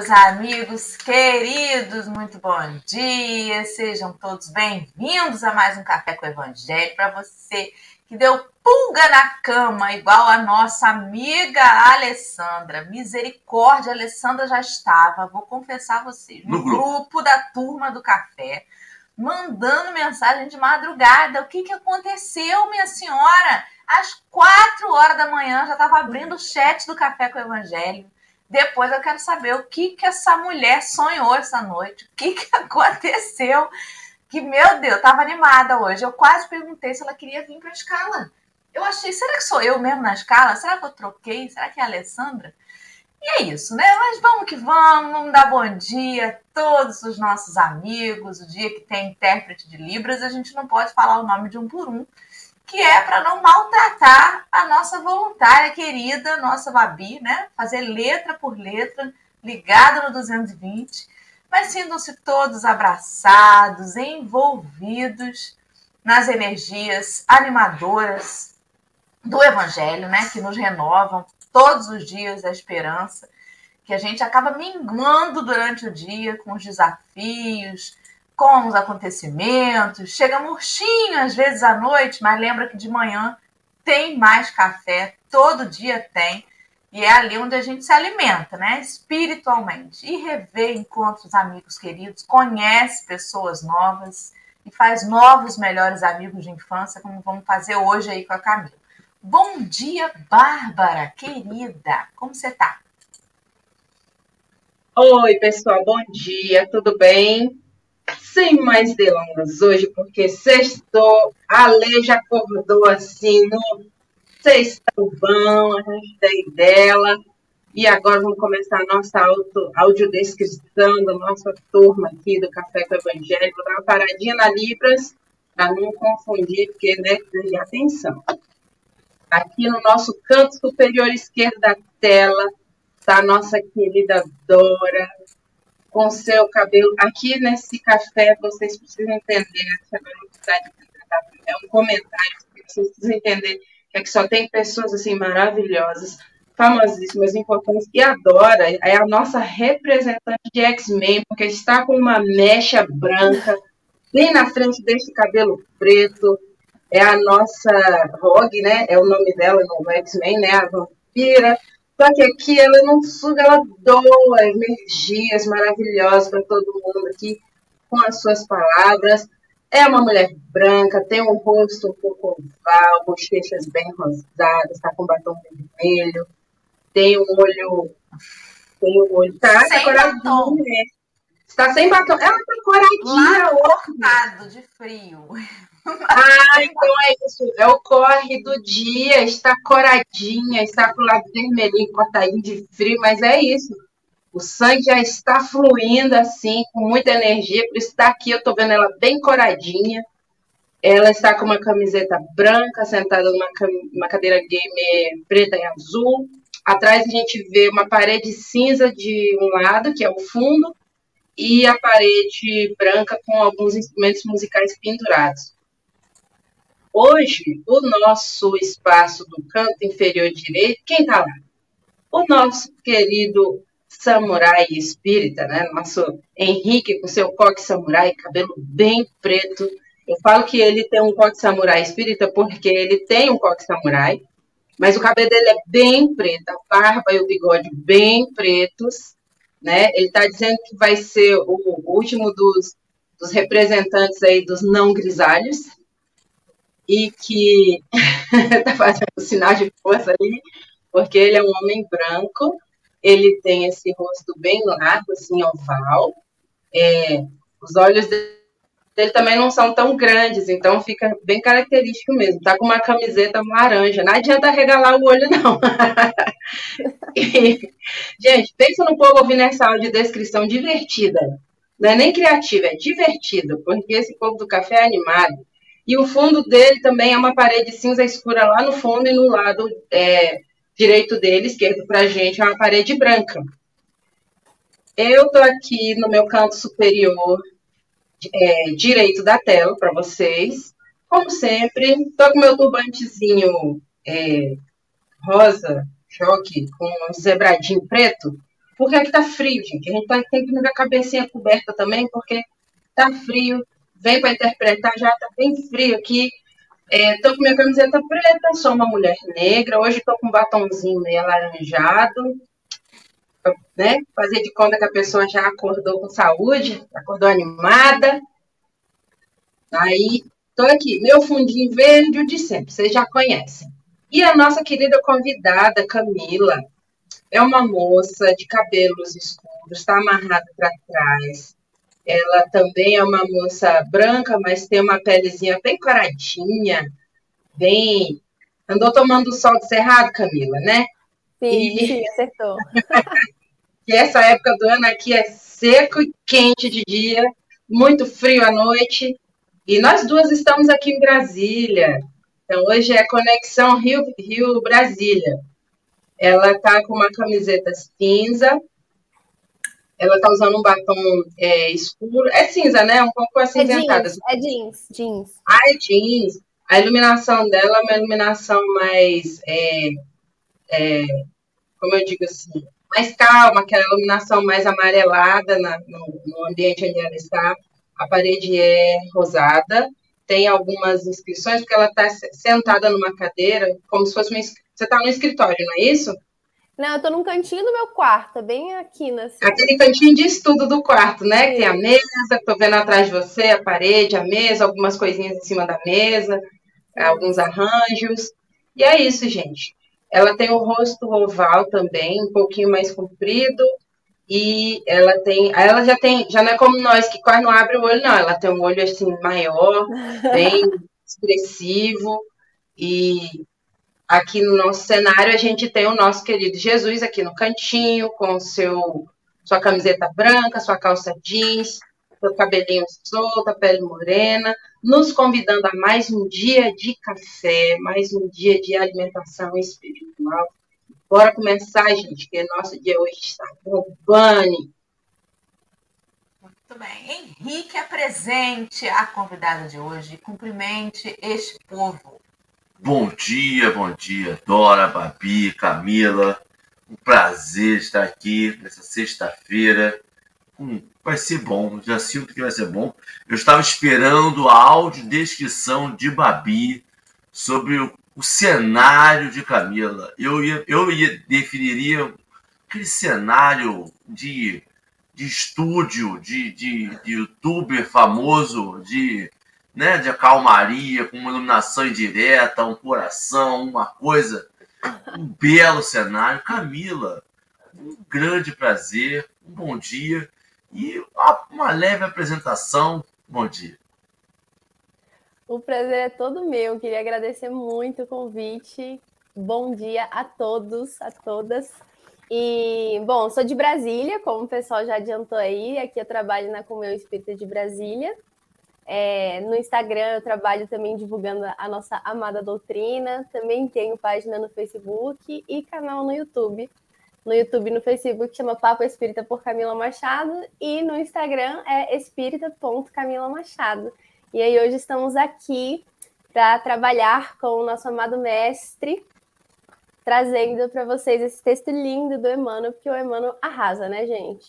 meus amigos queridos, muito bom dia. Sejam todos bem-vindos a mais um Café com o Evangelho para você que deu pulga na cama, igual a nossa amiga Alessandra. Misericórdia, Alessandra já estava, vou confessar a vocês, no, no grupo. grupo da turma do café, mandando mensagem de madrugada. O que, que aconteceu, minha senhora? Às quatro horas da manhã já estava abrindo o chat do Café com o Evangelho depois eu quero saber o que, que essa mulher sonhou essa noite, o que, que aconteceu. Que, meu Deus, eu tava animada hoje. Eu quase perguntei se ela queria vir para a escala. Eu achei, será que sou eu mesmo na escala? Será que eu troquei? Será que é a Alessandra? E é isso, né? Mas vamos que vamos, vamos dar bom dia a todos os nossos amigos. O dia que tem intérprete de Libras, a gente não pode falar o nome de um por um que é para não maltratar a nossa voluntária querida, nossa Babi, né? Fazer letra por letra, ligada no 220, mas sintam-se todos abraçados, envolvidos nas energias animadoras do Evangelho, né? Que nos renovam todos os dias a esperança, que a gente acaba minguando durante o dia com os desafios, com os acontecimentos, chega murchinho às vezes à noite, mas lembra que de manhã tem mais café, todo dia tem, e é ali onde a gente se alimenta, né? Espiritualmente. E rever encontros amigos queridos, conhece pessoas novas e faz novos melhores amigos de infância, como vamos fazer hoje aí com a Camila. Bom dia, Bárbara, querida. Como você tá? Oi, pessoal, bom dia, tudo bem? Sem mais delongas hoje, porque sextou, a lei já acordou assim no sextão bom, a tem dela. E agora vamos começar a nossa auto, audiodescrição da nossa turma aqui do Café com Evangelho. Vou dar uma paradinha na Libras, para não confundir, porque, né, de atenção. Aqui no nosso canto superior esquerdo da tela está a nossa querida Dora, com seu cabelo. Aqui nesse café, vocês precisam entender, é um comentário, vocês precisam entender que aqui só tem pessoas assim maravilhosas, famosíssimas, importantes, e adora, é a nossa representante de X-Men, porque está com uma mecha branca, bem na frente deste cabelo preto, é a nossa Rogue, né? É o nome dela no X-Men, né? A vampira. Só que aqui ela não suga, ela doa energias maravilhosas para todo mundo aqui com as suas palavras. É uma mulher branca, tem um rosto um pouco oval, bochechas bem rosadas, está com batom vermelho, tem um olho. Tem um olho. Tá, tá coradinha, né? Está sem batom. Ela tá coradinha. Lá de frio. Ah, então é isso. É o corre do dia. Está coradinha, está com o lado vermelhinho, cortadinho de frio, mas é isso. O sangue já está fluindo assim, com muita energia. Por isso está aqui, eu estou vendo ela bem coradinha. Ela está com uma camiseta branca, sentada numa, numa cadeira gamer preta e azul. Atrás a gente vê uma parede cinza de um lado, que é o fundo, e a parede branca com alguns instrumentos musicais pendurados. Hoje, o nosso espaço do canto inferior direito, quem está lá? O nosso querido samurai espírita, né? Nosso Henrique com seu coque samurai, cabelo bem preto. Eu falo que ele tem um coque samurai espírita porque ele tem um coque samurai, mas o cabelo dele é bem preto, a barba e o bigode bem pretos, né? Ele está dizendo que vai ser o último dos, dos representantes aí dos não grisalhos, e que está fazendo sinal de força ali, porque ele é um homem branco, ele tem esse rosto bem largo, assim, oval, é, os olhos dele também não são tão grandes, então fica bem característico mesmo. Tá com uma camiseta laranja, não adianta regalar o olho, não. e, gente, pensa no povo ouvindo essa audiodescrição divertida. Não é nem criativa, é divertida, porque esse povo do café é animado. E o fundo dele também é uma parede cinza escura lá no fundo e no lado é, direito dele, esquerdo para a gente, é uma parede branca. Eu estou aqui no meu canto superior é, direito da tela para vocês. Como sempre, estou com meu turbantezinho é, rosa, choque, com um zebradinho preto. porque aqui tá frio, gente. A gente tá, tem que ter a cabecinha coberta também, porque tá frio. Vem para interpretar, já tá bem frio aqui. É, tô com minha camiseta preta, sou uma mulher negra. Hoje tô com um batomzinho meio alaranjado. Né? Fazer de conta que a pessoa já acordou com saúde, acordou animada. Aí, tô aqui, meu fundinho verde, de sempre, vocês já conhecem. E a nossa querida convidada, Camila, é uma moça de cabelos escuros, está amarrada para trás. Ela também é uma moça branca, mas tem uma pelezinha bem coradinha, bem. Andou tomando sol de cerrado, Camila, né? Sim, e... sim acertou. e essa época do ano aqui é seco e quente de dia, muito frio à noite. E nós duas estamos aqui em Brasília. Então, hoje é Conexão Rio-Brasília. Ela está com uma camiseta cinza. Ela está usando um batom é, escuro. É cinza, né? Um pouco acinzentada. É, é jeans, jeans. Ah, é jeans. A iluminação dela é uma iluminação mais. É, é, como eu digo assim? Mais calma, aquela iluminação mais amarelada na, no, no ambiente onde ela está. A parede é rosada tem algumas inscrições, porque ela está sentada numa cadeira, como se fosse uma. Você está no escritório, não é isso? Não, eu estou num cantinho do meu quarto, bem aqui na. Assim. Aquele cantinho de estudo do quarto, né? Que tem a mesa, estou vendo atrás de você, a parede, a mesa, algumas coisinhas em cima da mesa, alguns arranjos. E é isso, gente. Ela tem o rosto oval também, um pouquinho mais comprido, e ela tem, ela já tem, já não é como nós que quase não abre o olho, não. Ela tem um olho assim maior, bem expressivo e aqui no nosso cenário a gente tem o nosso querido Jesus aqui no cantinho com seu sua camiseta branca, sua calça jeans, seu cabelinho solto, a pele morena, nos convidando a mais um dia de café, mais um dia de alimentação espiritual Bora começar, gente, que nosso dia hoje está bombando. Muito bem. Henrique apresente a convidada de hoje. Cumprimente este povo. Bom dia, bom dia, Dora, Babi, Camila. Um prazer estar aqui nessa sexta-feira. Hum, vai ser bom, já sinto que vai ser bom. Eu estava esperando a audiodescrição de Babi sobre o o cenário de Camila. Eu, ia, eu ia, definiria aquele cenário de, de estúdio, de, de, de youtuber famoso, de, né, de calmaria, com uma iluminação indireta, um coração, uma coisa. Um belo cenário. Camila, um grande prazer, um bom dia e uma, uma leve apresentação. Bom dia. O prazer é todo meu. Queria agradecer muito o convite. Bom dia a todos, a todas. E, bom, sou de Brasília, como o pessoal já adiantou aí. Aqui eu trabalho na Comunhão Espírita de Brasília. É, no Instagram eu trabalho também divulgando a nossa amada doutrina. Também tenho página no Facebook e canal no YouTube. No YouTube e no Facebook chama Papo Espírita por Camila Machado. E no Instagram é espírita.camila Machado. E aí hoje estamos aqui para trabalhar com o nosso amado mestre, trazendo para vocês esse texto lindo do Emmanuel, porque o Emmanuel arrasa, né, gente?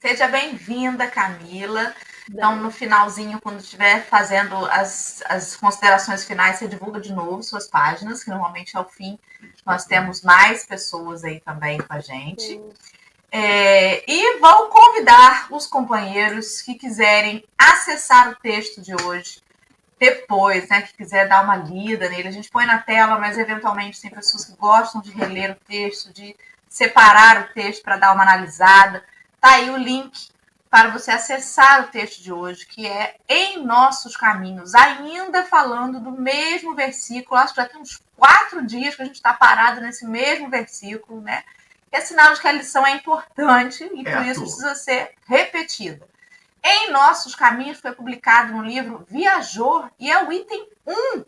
Seja bem-vinda, Camila. Então, no finalzinho, quando estiver fazendo as, as considerações finais, você divulga de novo suas páginas, que normalmente ao fim nós temos mais pessoas aí também com a gente. É, e vou convidar os companheiros que quiserem acessar o texto de hoje depois, né, que quiser dar uma lida nele, a gente põe na tela, mas eventualmente tem pessoas que gostam de reler o texto, de separar o texto para dar uma analisada. Tá aí o link para você acessar o texto de hoje, que é Em Nossos Caminhos, ainda falando do mesmo versículo. Acho que já tem uns quatro dias que a gente está parado nesse mesmo versículo, né? é sinal de que a lição é importante e é por isso precisa ser repetida. Em Nossos Caminhos foi publicado no livro Viajor e é o item 1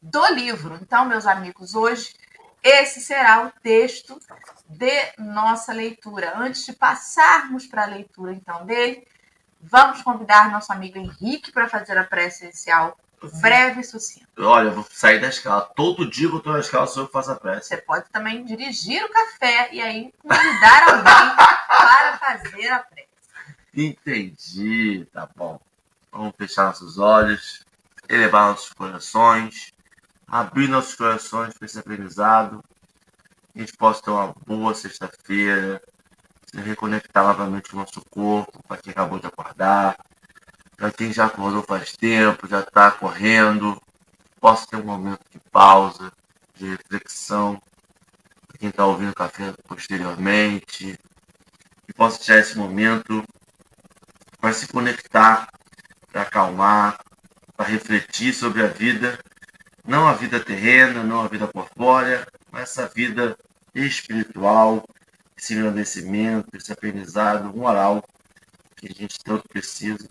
do livro. Então, meus amigos, hoje esse será o texto de nossa leitura. Antes de passarmos para a leitura então dele, vamos convidar nosso amigo Henrique para fazer a prece inicial Breve e sucinto. Olha, eu vou sair da escala. Todo dia que eu tô na escala, sou eu faço a prece. Você pode também dirigir o café e aí convidar alguém para fazer a prece. Entendi, tá bom. Vamos fechar nossos olhos, elevar nossos corações, abrir nossos corações para esse aprendizado. Que a gente possa ter uma boa sexta-feira, se reconectar novamente o nosso corpo, para quem acabou de acordar, para quem já acordou faz tempo, já está correndo, possa ter um momento de pausa, de reflexão, para quem está ouvindo o café posteriormente, que possa tirar esse momento para se conectar, para acalmar, para refletir sobre a vida, não a vida terrena, não a vida corpórea, mas essa vida espiritual, esse engrandecimento, esse aprendizado moral que a gente tanto precisa.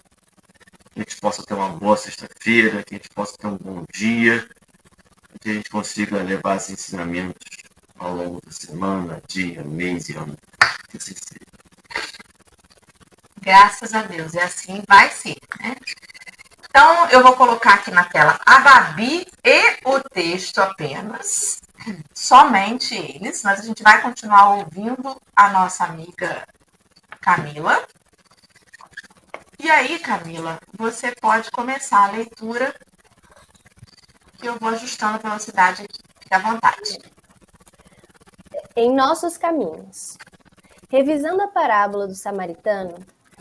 Que a gente possa ter uma boa sexta-feira, que a gente possa ter um bom dia, que a gente consiga levar esses ensinamentos ao longo da semana, dia, mês e ano. Que assim seja. Graças a Deus, e assim vai ser. Né? Então, eu vou colocar aqui na tela a Babi e o texto apenas, somente eles, mas a gente vai continuar ouvindo a nossa amiga Camila. E aí, Camila, você pode começar a leitura, que eu vou ajustando a velocidade aqui. Fique à vontade. Em nossos caminhos. Revisando a parábola do samaritano,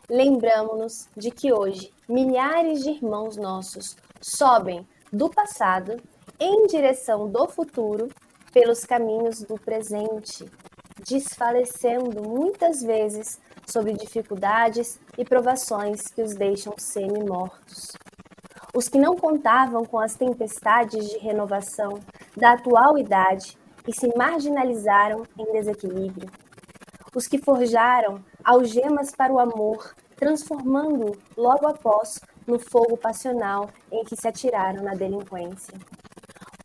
lembramos-nos de que hoje milhares de irmãos nossos sobem do passado em direção do futuro pelos caminhos do presente, desfalecendo muitas vezes sob dificuldades e provações que os deixam semi-mortos. Os que não contavam com as tempestades de renovação da atual idade e se marginalizaram em desequilíbrio. Os que forjaram algemas para o amor transformando-o logo após no fogo passional em que se atiraram na delinquência.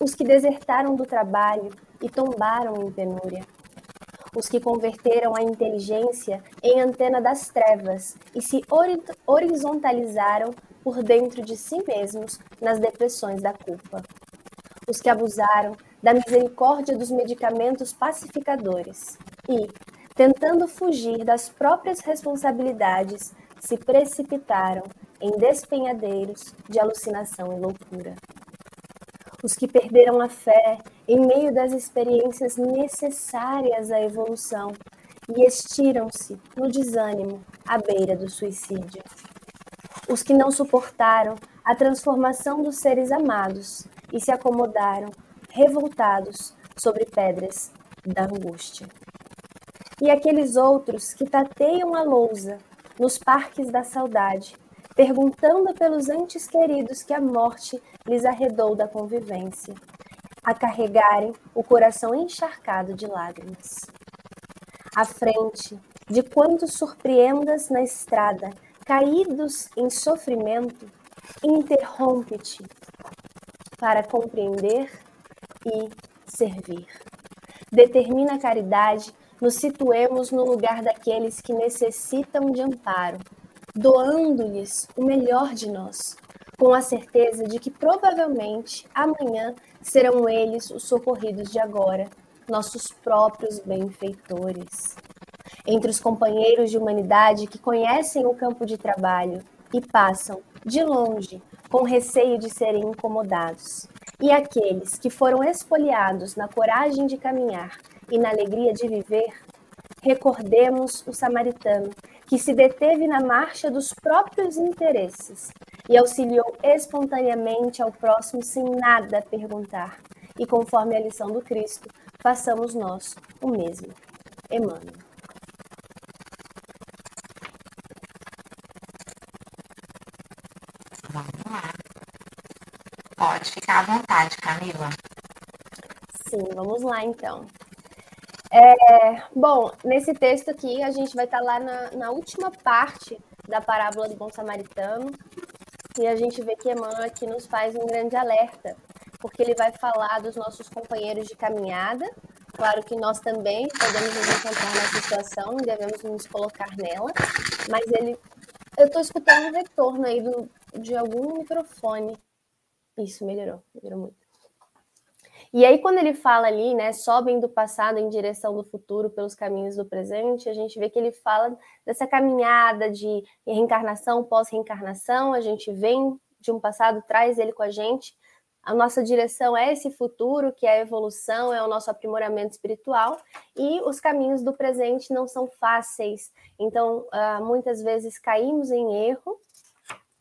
Os que desertaram do trabalho e tombaram em penúria. Os que converteram a inteligência em antena das trevas e se horizontalizaram por dentro de si mesmos nas depressões da culpa. Os que abusaram da misericórdia dos medicamentos pacificadores e, tentando fugir das próprias responsabilidades, se precipitaram em despenhadeiros de alucinação e loucura. Os que perderam a fé em meio das experiências necessárias à evolução e estiram-se no desânimo à beira do suicídio. Os que não suportaram a transformação dos seres amados e se acomodaram, revoltados, sobre pedras da angústia. E aqueles outros que tateiam a lousa nos parques da saudade, perguntando pelos entes queridos que a morte lhes arredou da convivência, a carregarem o coração encharcado de lágrimas. À frente de quantos surpreendas na estrada, caídos em sofrimento, interrompe-te para compreender e servir. Determina a caridade nos situemos no lugar daqueles que necessitam de amparo, doando-lhes o melhor de nós, com a certeza de que provavelmente amanhã serão eles os socorridos de agora, nossos próprios benfeitores. Entre os companheiros de humanidade que conhecem o campo de trabalho e passam, de longe, com receio de serem incomodados, e aqueles que foram espoliados na coragem de caminhar e na alegria de viver, recordemos o samaritano que se deteve na marcha dos próprios interesses e auxiliou espontaneamente ao próximo sem nada perguntar. E conforme a lição do Cristo, façamos nós o mesmo. Emmanuel. Vamos lá. Pode ficar à vontade, Camila. Sim, vamos lá então. É, bom, nesse texto aqui a gente vai estar lá na, na, última parte da parábola do bom samaritano e a gente vê que Emmanuel aqui nos faz um grande alerta, porque ele vai falar dos nossos companheiros de caminhada. Claro que nós também podemos nos encontrar nessa situação, devemos nos colocar nela, mas ele. Eu estou escutando um retorno aí do, de algum microfone Isso, melhorou, melhorou muito. E aí, quando ele fala ali, né, sobem do passado em direção do futuro pelos caminhos do presente, a gente vê que ele fala dessa caminhada de reencarnação, pós-reencarnação, a gente vem de um passado, traz ele com a gente. A nossa direção é esse futuro, que é a evolução, é o nosso aprimoramento espiritual, e os caminhos do presente não são fáceis. Então, uh, muitas vezes caímos em erro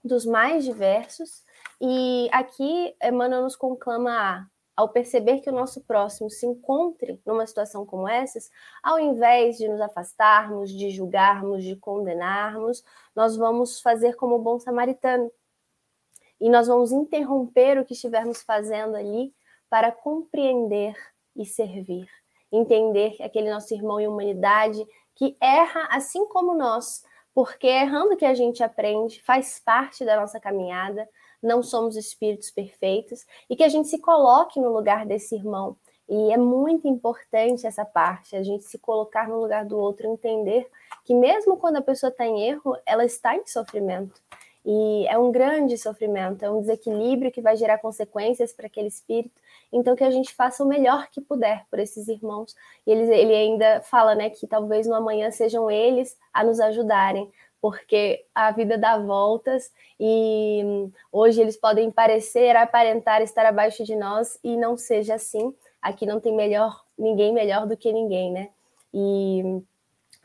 dos mais diversos, e aqui Emmanuel nos conclama a ao perceber que o nosso próximo se encontre numa situação como essas, ao invés de nos afastarmos, de julgarmos, de condenarmos, nós vamos fazer como o bom samaritano. E nós vamos interromper o que estivermos fazendo ali para compreender e servir. Entender aquele nosso irmão em humanidade que erra assim como nós, porque errando que a gente aprende, faz parte da nossa caminhada, não somos espíritos perfeitos e que a gente se coloque no lugar desse irmão. E é muito importante essa parte, a gente se colocar no lugar do outro, entender que mesmo quando a pessoa está em erro, ela está em sofrimento. E é um grande sofrimento, é um desequilíbrio que vai gerar consequências para aquele espírito. Então, que a gente faça o melhor que puder por esses irmãos. E ele, ele ainda fala né, que talvez no amanhã sejam eles a nos ajudarem, porque a vida dá voltas e hoje eles podem parecer, aparentar estar abaixo de nós e não seja assim. Aqui não tem melhor, ninguém melhor do que ninguém, né? E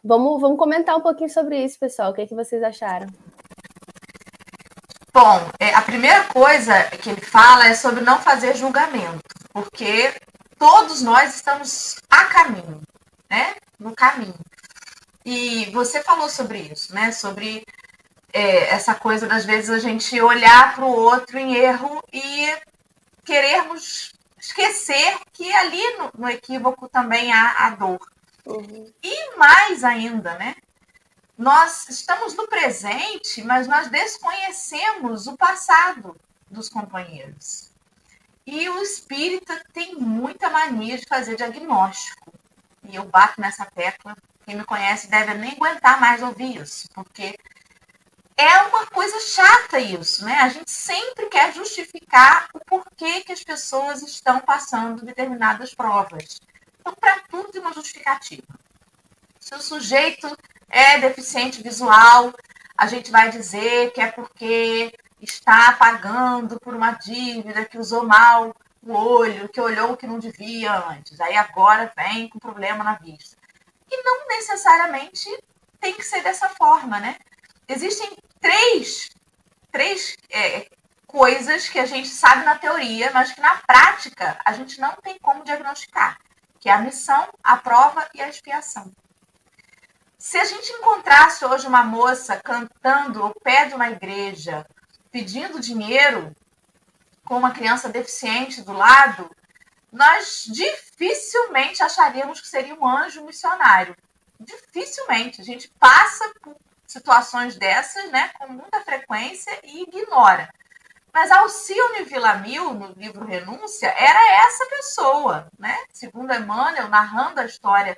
vamos, vamos comentar um pouquinho sobre isso, pessoal. O que, é que vocês acharam? Bom, é, a primeira coisa que ele fala é sobre não fazer julgamento, porque todos nós estamos a caminho, né? No caminho. E você falou sobre isso, né? Sobre é, essa coisa das vezes a gente olhar para o outro em erro e querermos esquecer que ali no, no equívoco também há a dor. Uhum. E mais ainda, né? Nós estamos no presente, mas nós desconhecemos o passado dos companheiros. E o espírita tem muita mania de fazer diagnóstico. E eu bato nessa tecla quem me conhece deve nem aguentar mais ouvir isso, porque é uma coisa chata isso, né? A gente sempre quer justificar o porquê que as pessoas estão passando determinadas provas. Então, para tudo tem uma justificativa. Se o sujeito é deficiente visual, a gente vai dizer que é porque está pagando por uma dívida, que usou mal o olho, que olhou o que não devia antes. Aí agora vem com problema na vista. E não necessariamente tem que ser dessa forma, né? Existem três, três é, coisas que a gente sabe na teoria, mas que na prática a gente não tem como diagnosticar, que é a missão, a prova e a expiação. Se a gente encontrasse hoje uma moça cantando ao pé de uma igreja, pedindo dinheiro, com uma criança deficiente do lado, nós dificilmente acharíamos que seria um anjo missionário. Dificilmente. A gente passa por situações dessas né, com muita frequência e ignora. Mas Alcione Villamil, no livro Renúncia, era essa pessoa. Né? Segundo Emmanuel, narrando a história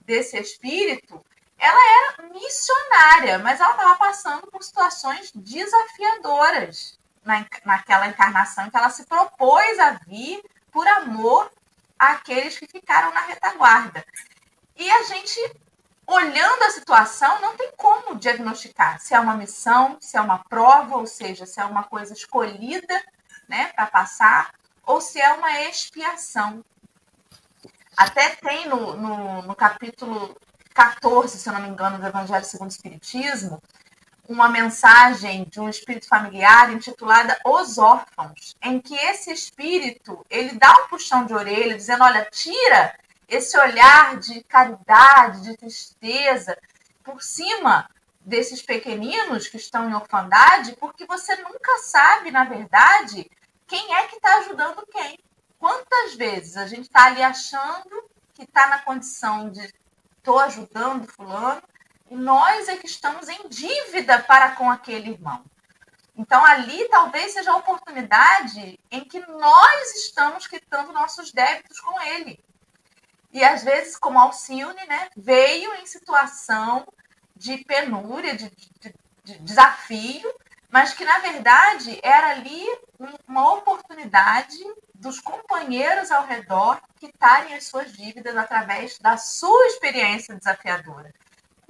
desse espírito, ela era missionária, mas ela estava passando por situações desafiadoras na, naquela encarnação que ela se propôs a vir por amor àqueles que ficaram na retaguarda. E a gente, olhando a situação, não tem como diagnosticar se é uma missão, se é uma prova, ou seja, se é uma coisa escolhida né, para passar, ou se é uma expiação. Até tem no, no, no capítulo 14, se eu não me engano, do Evangelho segundo o Espiritismo, uma mensagem de um espírito familiar intitulada Os Órfãos, em que esse espírito ele dá um puxão de orelha, dizendo: olha, tira esse olhar de caridade, de tristeza por cima desses pequeninos que estão em orfandade, porque você nunca sabe, na verdade, quem é que está ajudando quem. Quantas vezes a gente está ali achando que está na condição de estou ajudando fulano, nós é que estamos em dívida para com aquele irmão. Então, ali talvez seja a oportunidade em que nós estamos quitando nossos débitos com ele. E às vezes, como Alcione, né, veio em situação de penúria, de, de, de desafio, mas que na verdade era ali uma oportunidade dos companheiros ao redor quitarem as suas dívidas através da sua experiência desafiadora.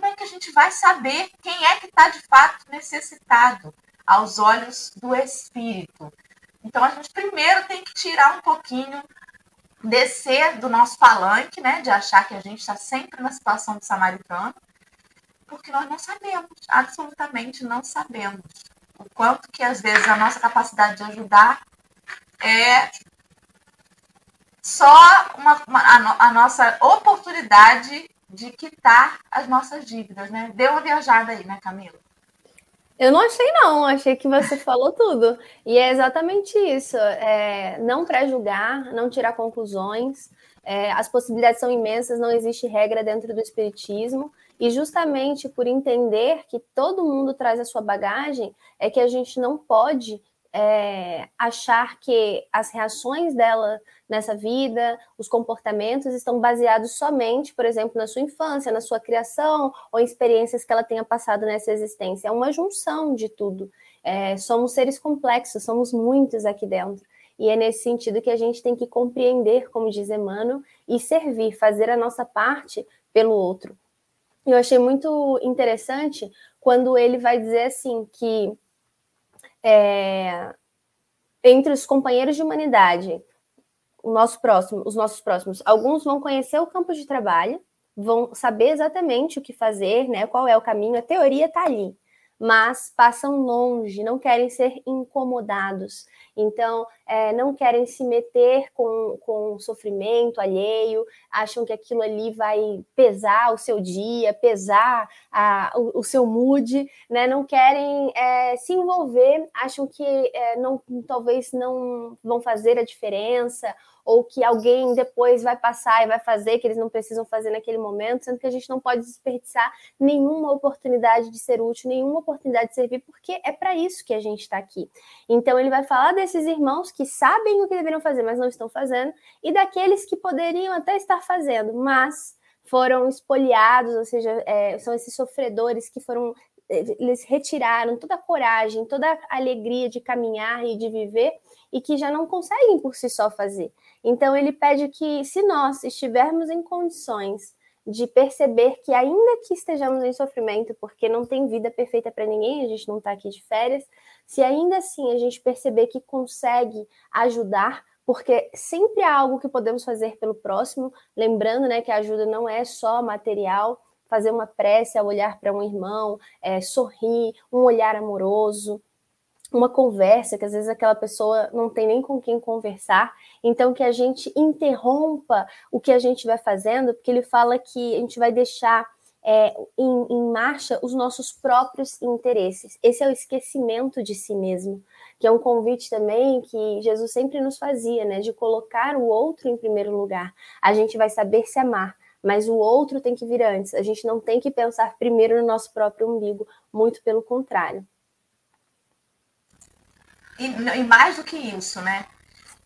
Como é que a gente vai saber quem é que está de fato necessitado aos olhos do Espírito? Então a gente primeiro tem que tirar um pouquinho, descer do nosso palanque, né, de achar que a gente está sempre na situação de samaritano, porque nós não sabemos, absolutamente não sabemos o quanto que às vezes a nossa capacidade de ajudar é só uma, uma a, a, nossa oportunidade de quitar as nossas dívidas, né? Deu uma viajada aí, né, Camila? Eu não achei, não. Achei que você falou tudo. E é exatamente isso. É, não pré-julgar, não tirar conclusões. É, as possibilidades são imensas, não existe regra dentro do Espiritismo. E justamente por entender que todo mundo traz a sua bagagem, é que a gente não pode é, achar que as reações dela nessa vida, os comportamentos estão baseados somente, por exemplo, na sua infância, na sua criação ou em experiências que ela tenha passado nessa existência. É uma junção de tudo. É, somos seres complexos, somos muitos aqui dentro. E é nesse sentido que a gente tem que compreender, como diz Emmanuel, e servir, fazer a nossa parte pelo outro. Eu achei muito interessante quando ele vai dizer assim que é, entre os companheiros de humanidade, o nosso próximo, os nossos próximos, alguns vão conhecer o campo de trabalho, vão saber exatamente o que fazer, né? Qual é o caminho, a teoria está ali mas passam longe, não querem ser incomodados. Então, é, não querem se meter com, com sofrimento alheio, acham que aquilo ali vai pesar o seu dia, pesar a, o, o, seu mood, né? não querem é, se envolver, acham que é, não, talvez não vão fazer a diferença ou que alguém depois vai passar e vai fazer que eles não precisam fazer naquele momento, sendo que a gente não pode desperdiçar nenhuma oportunidade de ser útil, nenhuma oportunidade de servir, porque é para isso que a gente está aqui. Então ele vai falar desses irmãos que sabem o que deveriam fazer, mas não estão fazendo, e daqueles que poderiam até estar fazendo, mas foram espoliados, ou seja, é, são esses sofredores que foram eles retiraram toda a coragem, toda a alegria de caminhar e de viver e que já não conseguem por si só fazer. Então, ele pede que, se nós estivermos em condições de perceber que, ainda que estejamos em sofrimento, porque não tem vida perfeita para ninguém, a gente não está aqui de férias, se ainda assim a gente perceber que consegue ajudar, porque sempre há algo que podemos fazer pelo próximo, lembrando né, que a ajuda não é só material, fazer uma prece ao olhar para um irmão, é, sorrir, um olhar amoroso, uma conversa, que às vezes aquela pessoa não tem nem com quem conversar, então que a gente interrompa o que a gente vai fazendo, porque ele fala que a gente vai deixar é, em, em, marcha os nossos próprios interesses. Esse é o esquecimento de si mesmo, que é um convite também que Jesus sempre nos fazia, né? De colocar o outro em primeiro lugar. A gente vai saber se amar, mas o outro tem que vir antes. A gente não tem que pensar primeiro no nosso próprio umbigo, muito pelo contrário. E, e mais do que isso, né?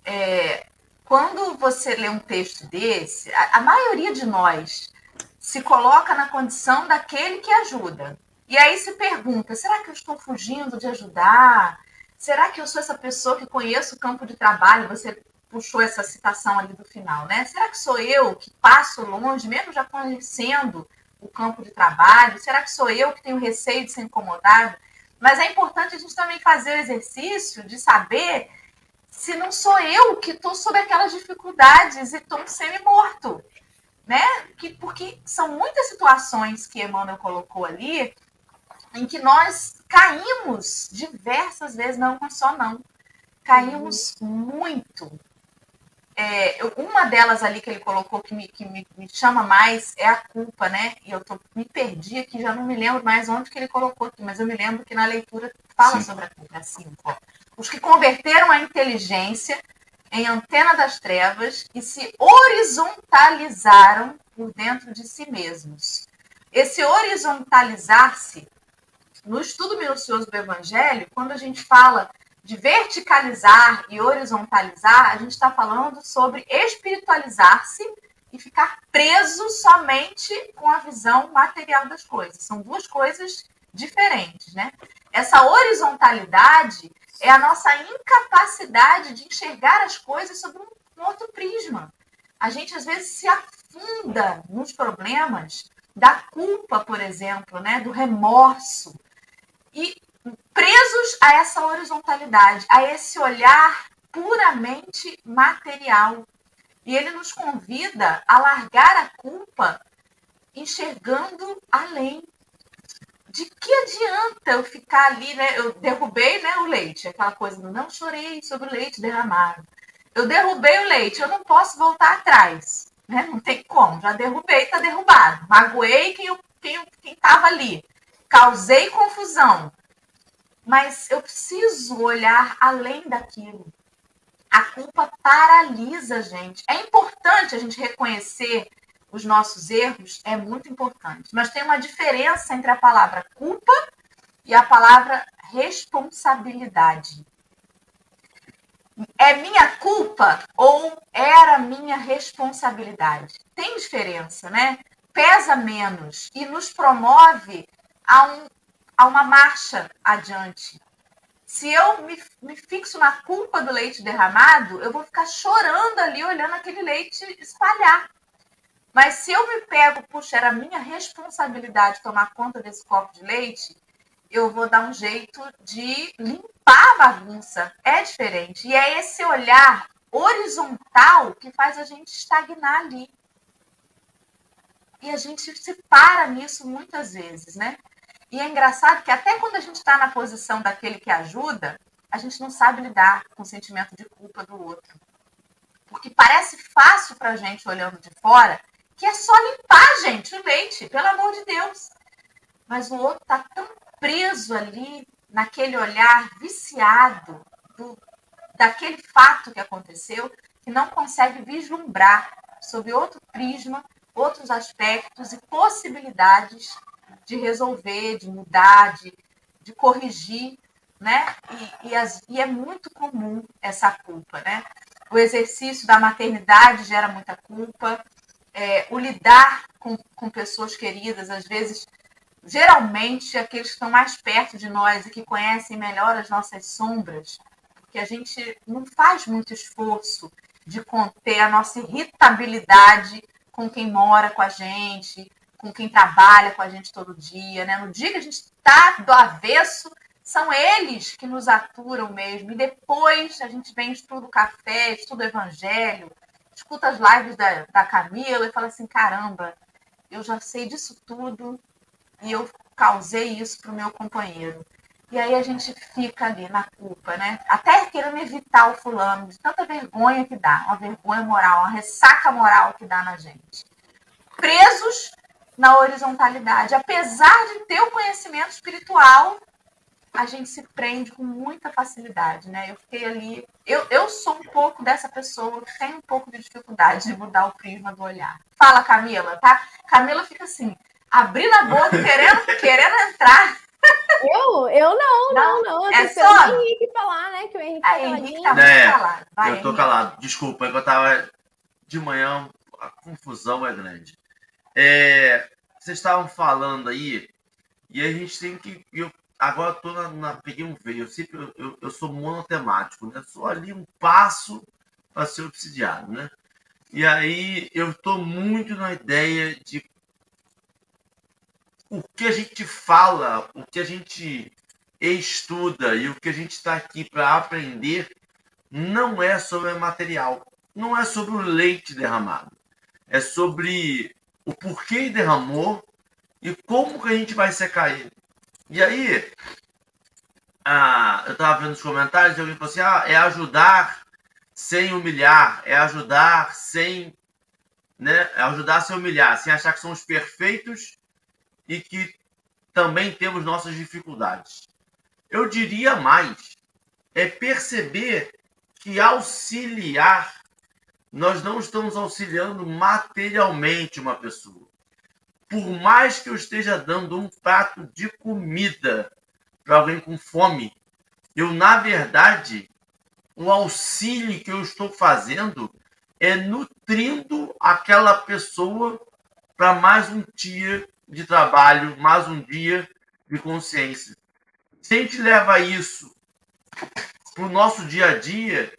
É, quando você lê um texto desse, a, a maioria de nós se coloca na condição daquele que ajuda. E aí se pergunta: será que eu estou fugindo de ajudar? Será que eu sou essa pessoa que conheço o campo de trabalho? Você puxou essa citação ali do final, né? Será que sou eu que passo longe, mesmo já conhecendo o campo de trabalho? Será que sou eu que tenho receio de ser incomodado? Mas é importante a gente também fazer o exercício de saber se não sou eu que estou sob aquelas dificuldades e estou semi-morto. Né? Que, porque são muitas situações que Emmanuel colocou ali em que nós caímos diversas vezes, não só não. Caímos uhum. muito é, uma delas ali que ele colocou que, me, que me, me, chama mais é a culpa, né? E eu tô, me perdi aqui, já não me lembro mais onde que ele colocou aqui, mas eu me lembro que na leitura fala Sim. sobre a culpa. É assim, ó. Os que converteram a inteligência em antena das trevas e se horizontalizaram por dentro de si mesmos. Esse horizontalizar-se, no estudo minucioso do Evangelho, quando a gente fala de verticalizar e horizontalizar, a gente está falando sobre espiritualizar-se e ficar preso somente com a visão material das coisas. São duas coisas diferentes, né? Essa horizontalidade é a nossa incapacidade de enxergar as coisas sobre um outro prisma. A gente às vezes se afunda nos problemas da culpa, por exemplo, né, do remorso e presos a essa horizontalidade, a esse olhar puramente material. E ele nos convida a largar a culpa enxergando além. De que adianta eu ficar ali, né? Eu derrubei né, o leite, aquela coisa não chorei sobre o leite derramado. Eu derrubei o leite, eu não posso voltar atrás. Né? Não tem como, já derrubei, está derrubado. Magoei quem estava quem, quem ali. Causei confusão. Mas eu preciso olhar além daquilo. A culpa paralisa a gente. É importante a gente reconhecer os nossos erros, é muito importante. Mas tem uma diferença entre a palavra culpa e a palavra responsabilidade. É minha culpa ou era minha responsabilidade? Tem diferença, né? Pesa menos e nos promove a, um, a uma marcha adiante. Se eu me, me fixo na culpa do leite derramado, eu vou ficar chorando ali, olhando aquele leite espalhar. Mas se eu me pego, puxa, era minha responsabilidade tomar conta desse copo de leite, eu vou dar um jeito de limpar a bagunça. É diferente. E é esse olhar horizontal que faz a gente estagnar ali. E a gente se para nisso muitas vezes, né? E é engraçado que até quando a gente está na posição daquele que ajuda, a gente não sabe lidar com o sentimento de culpa do outro. Porque parece fácil para a gente olhando de fora, que é só limpar, gente, o leite, pelo amor de Deus. Mas o outro está tão preso ali, naquele olhar viciado do, daquele fato que aconteceu, que não consegue vislumbrar sob outro prisma, outros aspectos e possibilidades de resolver, de mudar, de, de corrigir, né? E, e, as, e é muito comum essa culpa, né? O exercício da maternidade gera muita culpa, é, o lidar com, com pessoas queridas, às vezes, geralmente, aqueles que estão mais perto de nós e que conhecem melhor as nossas sombras, porque a gente não faz muito esforço de conter a nossa irritabilidade com quem mora com a gente, com quem trabalha com a gente todo dia, né? No dia que a gente está do avesso, são eles que nos aturam mesmo. E depois a gente vem estuda o café, estuda o evangelho, escuta as lives da, da Camila e fala assim: caramba, eu já sei disso tudo e eu causei isso para o meu companheiro. E aí a gente fica ali na culpa, né? Até querendo evitar o fulano, de tanta vergonha que dá, uma vergonha moral, uma ressaca moral que dá na gente. Presos na horizontalidade. Apesar de ter o conhecimento espiritual, a gente se prende com muita facilidade, né? Eu fiquei ali. Eu, eu sou um pouco dessa pessoa que tem um pouco de dificuldade de mudar o prisma do olhar. Fala, Camila, tá? Camila fica assim, abrindo a boca, querendo, querendo entrar. Eu? Eu não, não, não. não. É só o Henrique falar, né? Que o Henrique, é, Henrique tá muito é, calado. Vai, eu tô Henrique. calado. Desculpa, é eu tava de manhã, a confusão é grande. É, vocês estavam falando aí, e a gente tem que. Eu, agora tô na, na, peguei um veio. Eu sempre eu, eu, eu, sou monotemático, né? Sou ali um passo para ser obsidiado, né? E aí eu estou muito na ideia de o que a gente fala, o que a gente estuda e o que a gente está aqui para aprender não é sobre material, não é sobre o leite derramado, é sobre o porquê derramou e como que a gente vai secar ele. E aí, eu estava vendo os comentários e alguém falou assim: ah, é ajudar sem humilhar, é ajudar sem. Né, é ajudar sem humilhar, sem achar que somos perfeitos e que também temos nossas dificuldades. Eu diria mais: é perceber que auxiliar nós não estamos auxiliando materialmente uma pessoa. Por mais que eu esteja dando um prato de comida para alguém com fome, eu, na verdade, o auxílio que eu estou fazendo é nutrindo aquela pessoa para mais um dia de trabalho, mais um dia de consciência. Se a gente leva isso para o nosso dia a dia,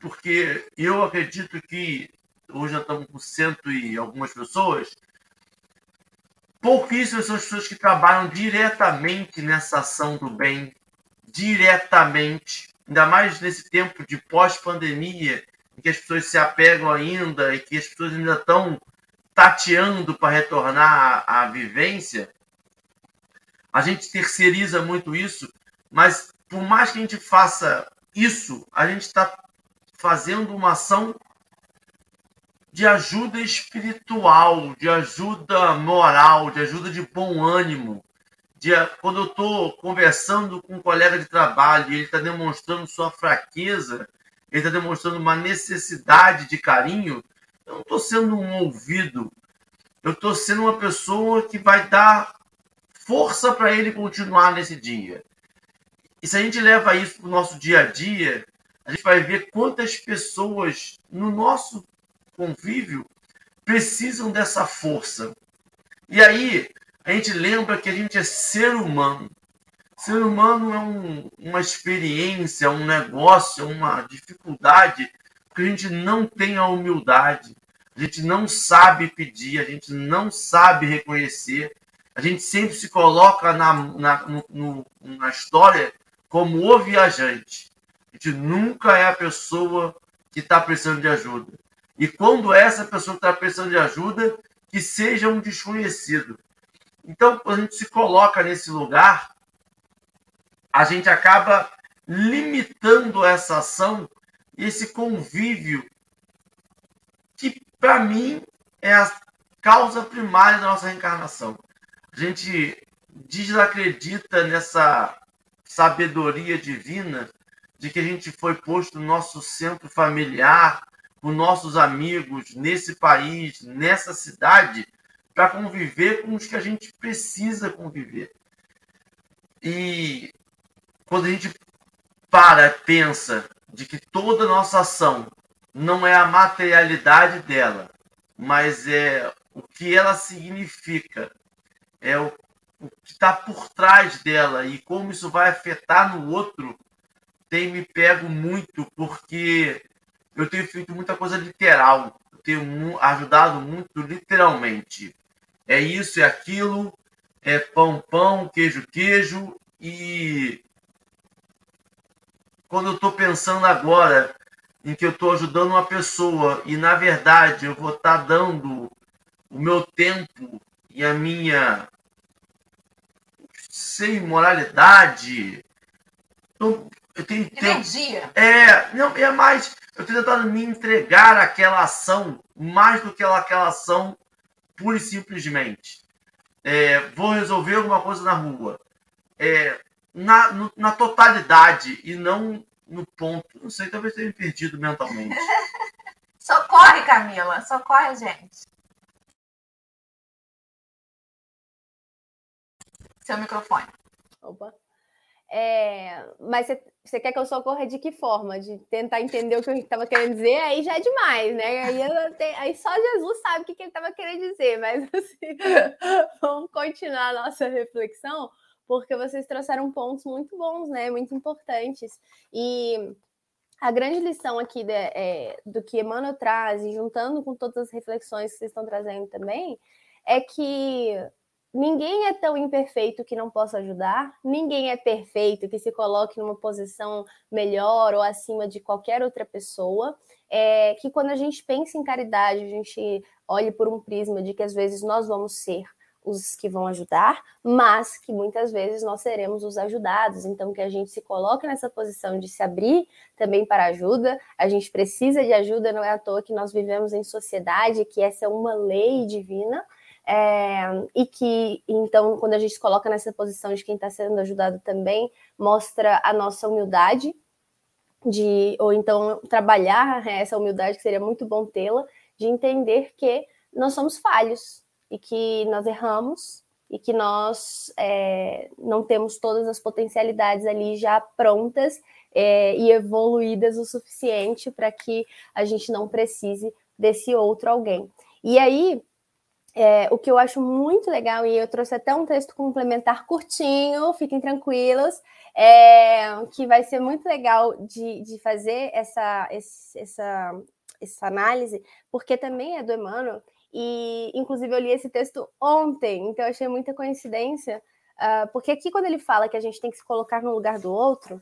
porque eu acredito que hoje já estamos com cento e algumas pessoas, pouquíssimas são as pessoas que trabalham diretamente nessa ação do bem, diretamente, ainda mais nesse tempo de pós-pandemia, em que as pessoas se apegam ainda e que as pessoas ainda estão tateando para retornar à, à vivência, a gente terceiriza muito isso, mas por mais que a gente faça isso, a gente está fazendo uma ação de ajuda espiritual, de ajuda moral, de ajuda de bom ânimo. De, quando eu estou conversando com um colega de trabalho e ele está demonstrando sua fraqueza, ele está demonstrando uma necessidade de carinho, eu não estou sendo um ouvido, eu estou sendo uma pessoa que vai dar força para ele continuar nesse dia. E se a gente leva isso para o nosso dia a dia, a gente vai ver quantas pessoas no nosso convívio precisam dessa força. E aí a gente lembra que a gente é ser humano. Ser humano é um, uma experiência, um negócio, uma dificuldade que a gente não tem a humildade, a gente não sabe pedir, a gente não sabe reconhecer, a gente sempre se coloca na, na, no, na história como o viajante. Gente nunca é a pessoa que está precisando de ajuda. E quando é essa pessoa está precisando de ajuda, que seja um desconhecido. Então, quando a gente se coloca nesse lugar, a gente acaba limitando essa ação esse convívio que, para mim, é a causa primária da nossa reencarnação. A gente desacredita nessa sabedoria divina de que a gente foi posto no nosso centro familiar, com nossos amigos, nesse país, nessa cidade, para conviver com os que a gente precisa conviver. E quando a gente para pensa de que toda nossa ação não é a materialidade dela, mas é o que ela significa, é o o que está por trás dela e como isso vai afetar no outro tem me pego muito porque eu tenho feito muita coisa literal, eu tenho ajudado muito literalmente. É isso, é aquilo, é pão, pão, queijo, queijo e quando eu estou pensando agora em que eu estou ajudando uma pessoa e na verdade eu vou estar tá dando o meu tempo e a minha sem moralidade. Eu tenho, Energia. é, não, é mais. Eu tenho tentado me entregar àquela ação mais do que aquela ação pura e simplesmente. É, vou resolver alguma coisa na rua. É, na, no, na totalidade e não no ponto. Não sei, talvez tenha me perdido mentalmente. socorre, Camila. Socorre, gente. seu microfone. Opa. É, mas você quer que eu socorra de que forma? De tentar entender o que eu estava querendo dizer? Aí já é demais, né? Aí, aí só Jesus sabe o que, que ele estava querendo dizer. Mas assim, vamos continuar a nossa reflexão, porque vocês trouxeram pontos muito bons, né? Muito importantes. E a grande lição aqui de, é, do que Emmanuel traz, e juntando com todas as reflexões que vocês estão trazendo também, é que ninguém é tão imperfeito que não possa ajudar, ninguém é perfeito que se coloque numa posição melhor ou acima de qualquer outra pessoa. É que quando a gente pensa em caridade, a gente olhe por um prisma de que às vezes nós vamos ser os que vão ajudar, mas que muitas vezes nós seremos os ajudados. Então, que a gente se coloque nessa posição de se abrir também para ajuda. A gente precisa de ajuda, não é à toa que nós vivemos em sociedade, que essa é uma lei divina. É, e que, então, quando a gente coloca nessa posição de quem está sendo ajudado também, mostra a nossa humildade, de, ou então trabalhar né, essa humildade, que seria muito bom tê-la, de entender que nós somos falhos e que nós erramos e que nós é, não temos todas as potencialidades ali já prontas é, e evoluídas o suficiente para que a gente não precise desse outro alguém. E aí, é, o que eu acho muito legal, e eu trouxe até um texto complementar curtinho, fiquem tranquilos, é, que vai ser muito legal de, de fazer essa, essa, essa análise, porque também é do Emmanuel, e inclusive eu li esse texto ontem, então achei muita coincidência, uh, porque aqui quando ele fala que a gente tem que se colocar no lugar do outro,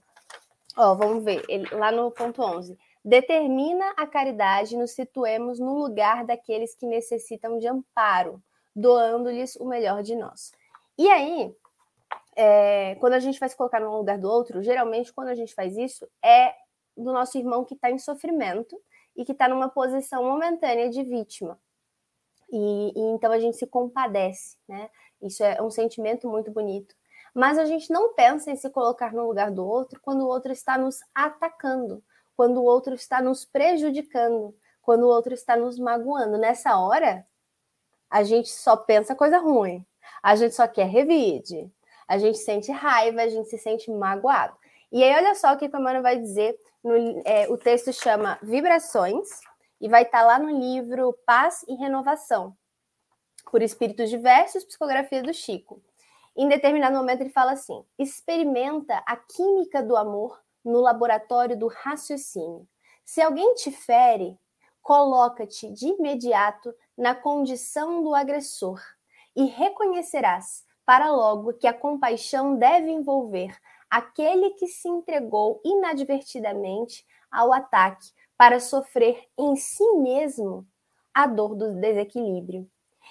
ó, vamos ver, ele, lá no ponto 11, determina a caridade, nos situemos no lugar daqueles que necessitam de amparo, doando-lhes o melhor de nós. E aí, é, quando a gente vai se colocar no lugar do outro, geralmente quando a gente faz isso é do nosso irmão que está em sofrimento e que está numa posição momentânea de vítima. E, e, então a gente se compadece, né? Isso é um sentimento muito bonito. Mas a gente não pensa em se colocar no lugar do outro quando o outro está nos atacando, quando o outro está nos prejudicando, quando o outro está nos magoando. Nessa hora, a gente só pensa coisa ruim. A gente só quer revide. A gente sente raiva, a gente se sente magoado. E aí, olha só o que a Emmanuel vai dizer. No, é, o texto chama Vibrações e vai estar lá no livro Paz e Renovação, por espíritos diversos, psicografia do Chico. Em determinado momento ele fala assim: experimenta a química do amor no laboratório do raciocínio. Se alguém te fere, coloca-te de imediato na condição do agressor e reconhecerás para logo que a compaixão deve envolver aquele que se entregou inadvertidamente ao ataque para sofrer em si mesmo a dor do desequilíbrio.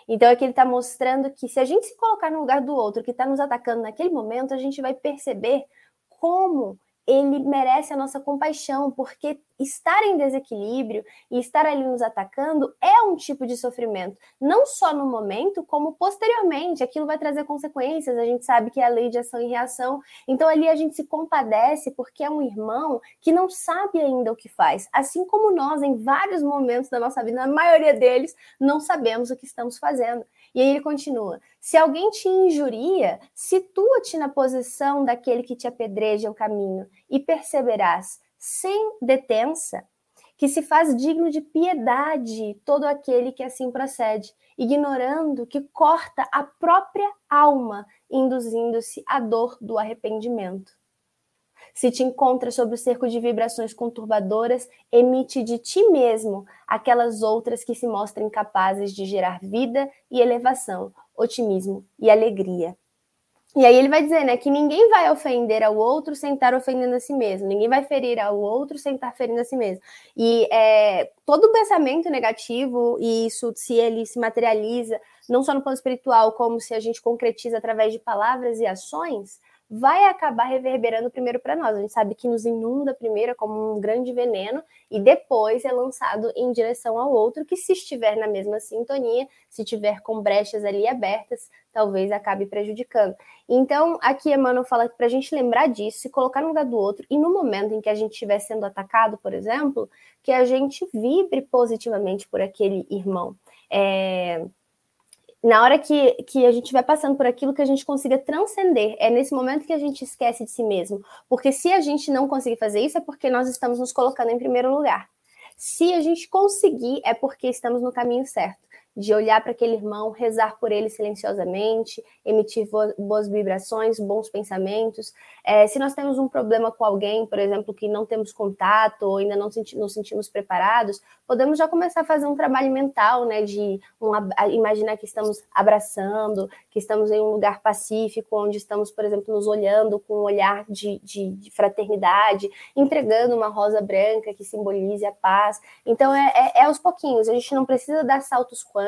Então, aqui ele está mostrando que se a gente se colocar no lugar do outro que está nos atacando naquele momento, a gente vai perceber como ele merece a nossa compaixão, porque estar em desequilíbrio e estar ali nos atacando é um tipo de sofrimento, não só no momento, como posteriormente. Aquilo vai trazer consequências, a gente sabe que é a lei de ação e reação. Então ali a gente se compadece porque é um irmão que não sabe ainda o que faz, assim como nós, em vários momentos da nossa vida, na maioria deles, não sabemos o que estamos fazendo. E aí ele continua: se alguém te injuria, situa-te na posição daquele que te apedreja o caminho e perceberás, sem detença, que se faz digno de piedade todo aquele que assim procede, ignorando que corta a própria alma, induzindo-se à dor do arrependimento. Se te encontra sob o cerco de vibrações conturbadoras, emite de ti mesmo aquelas outras que se mostram capazes de gerar vida e elevação, otimismo e alegria. E aí ele vai dizer, né, que ninguém vai ofender ao outro sem estar ofendendo a si mesmo, ninguém vai ferir ao outro sem estar ferindo a si mesmo. E é, todo pensamento negativo, e isso se ele se materializa, não só no plano espiritual, como se a gente concretiza através de palavras e ações, vai acabar reverberando primeiro para nós. A gente sabe que nos inunda primeiro como um grande veneno e depois é lançado em direção ao outro que se estiver na mesma sintonia, se tiver com brechas ali abertas, talvez acabe prejudicando. Então, aqui Emmanuel fala para a gente lembrar disso, se colocar no lugar do outro e no momento em que a gente estiver sendo atacado, por exemplo, que a gente vibre positivamente por aquele irmão. É, na hora que, que a gente vai passando por aquilo que a gente consiga transcender. É nesse momento que a gente esquece de si mesmo. Porque se a gente não conseguir fazer isso, é porque nós estamos nos colocando em primeiro lugar. Se a gente conseguir, é porque estamos no caminho certo de olhar para aquele irmão, rezar por ele silenciosamente, emitir boas vibrações, bons pensamentos. É, se nós temos um problema com alguém, por exemplo, que não temos contato ou ainda não senti nos sentimos preparados, podemos já começar a fazer um trabalho mental, né, de um, imaginar que estamos abraçando, que estamos em um lugar pacífico, onde estamos, por exemplo, nos olhando com um olhar de, de, de fraternidade, entregando uma rosa branca que simbolize a paz. Então, é, é, é aos pouquinhos, a gente não precisa dar saltos quânticos,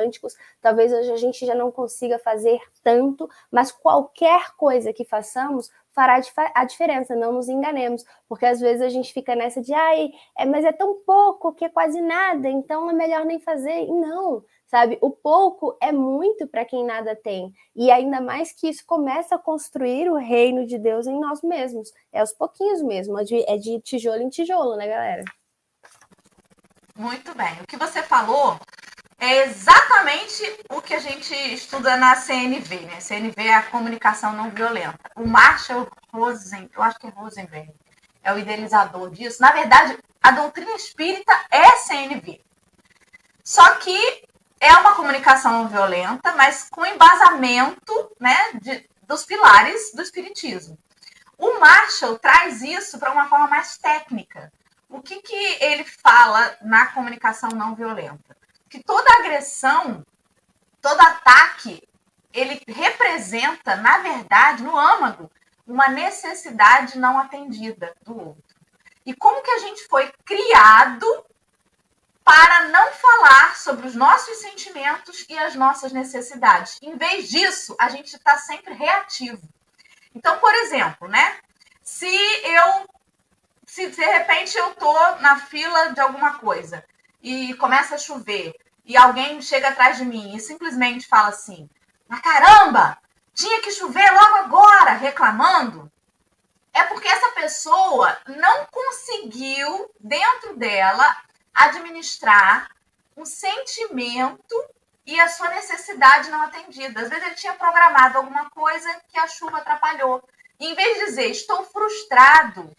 talvez hoje a gente já não consiga fazer tanto, mas qualquer coisa que façamos fará a diferença, não nos enganemos, porque às vezes a gente fica nessa de, ai, é, mas é tão pouco que é quase nada, então é melhor nem fazer. E não, sabe? O pouco é muito para quem nada tem. E ainda mais que isso começa a construir o reino de Deus em nós mesmos. É aos pouquinhos mesmo, é de, é de tijolo em tijolo, né, galera? Muito bem. O que você falou é exatamente o que a gente estuda na CNV, né? CNV é a comunicação não violenta. O Marshall Rosen, eu acho que é Rosenberg, é o idealizador disso. Na verdade, a doutrina espírita é CNV. Só que é uma comunicação não violenta, mas com embasamento né, de, dos pilares do espiritismo. O Marshall traz isso para uma forma mais técnica. O que, que ele fala na comunicação não violenta? Que toda agressão, todo ataque, ele representa, na verdade, no âmago, uma necessidade não atendida do outro. E como que a gente foi criado para não falar sobre os nossos sentimentos e as nossas necessidades. Em vez disso, a gente está sempre reativo. Então, por exemplo, né? Se eu, se de repente eu tô na fila de alguma coisa e começa a chover e alguém chega atrás de mim e simplesmente fala assim: "Ah, caramba, tinha que chover logo agora", reclamando, é porque essa pessoa não conseguiu dentro dela administrar um sentimento e a sua necessidade não atendida. Às vezes ele tinha programado alguma coisa que a chuva atrapalhou. E, em vez de dizer estou frustrado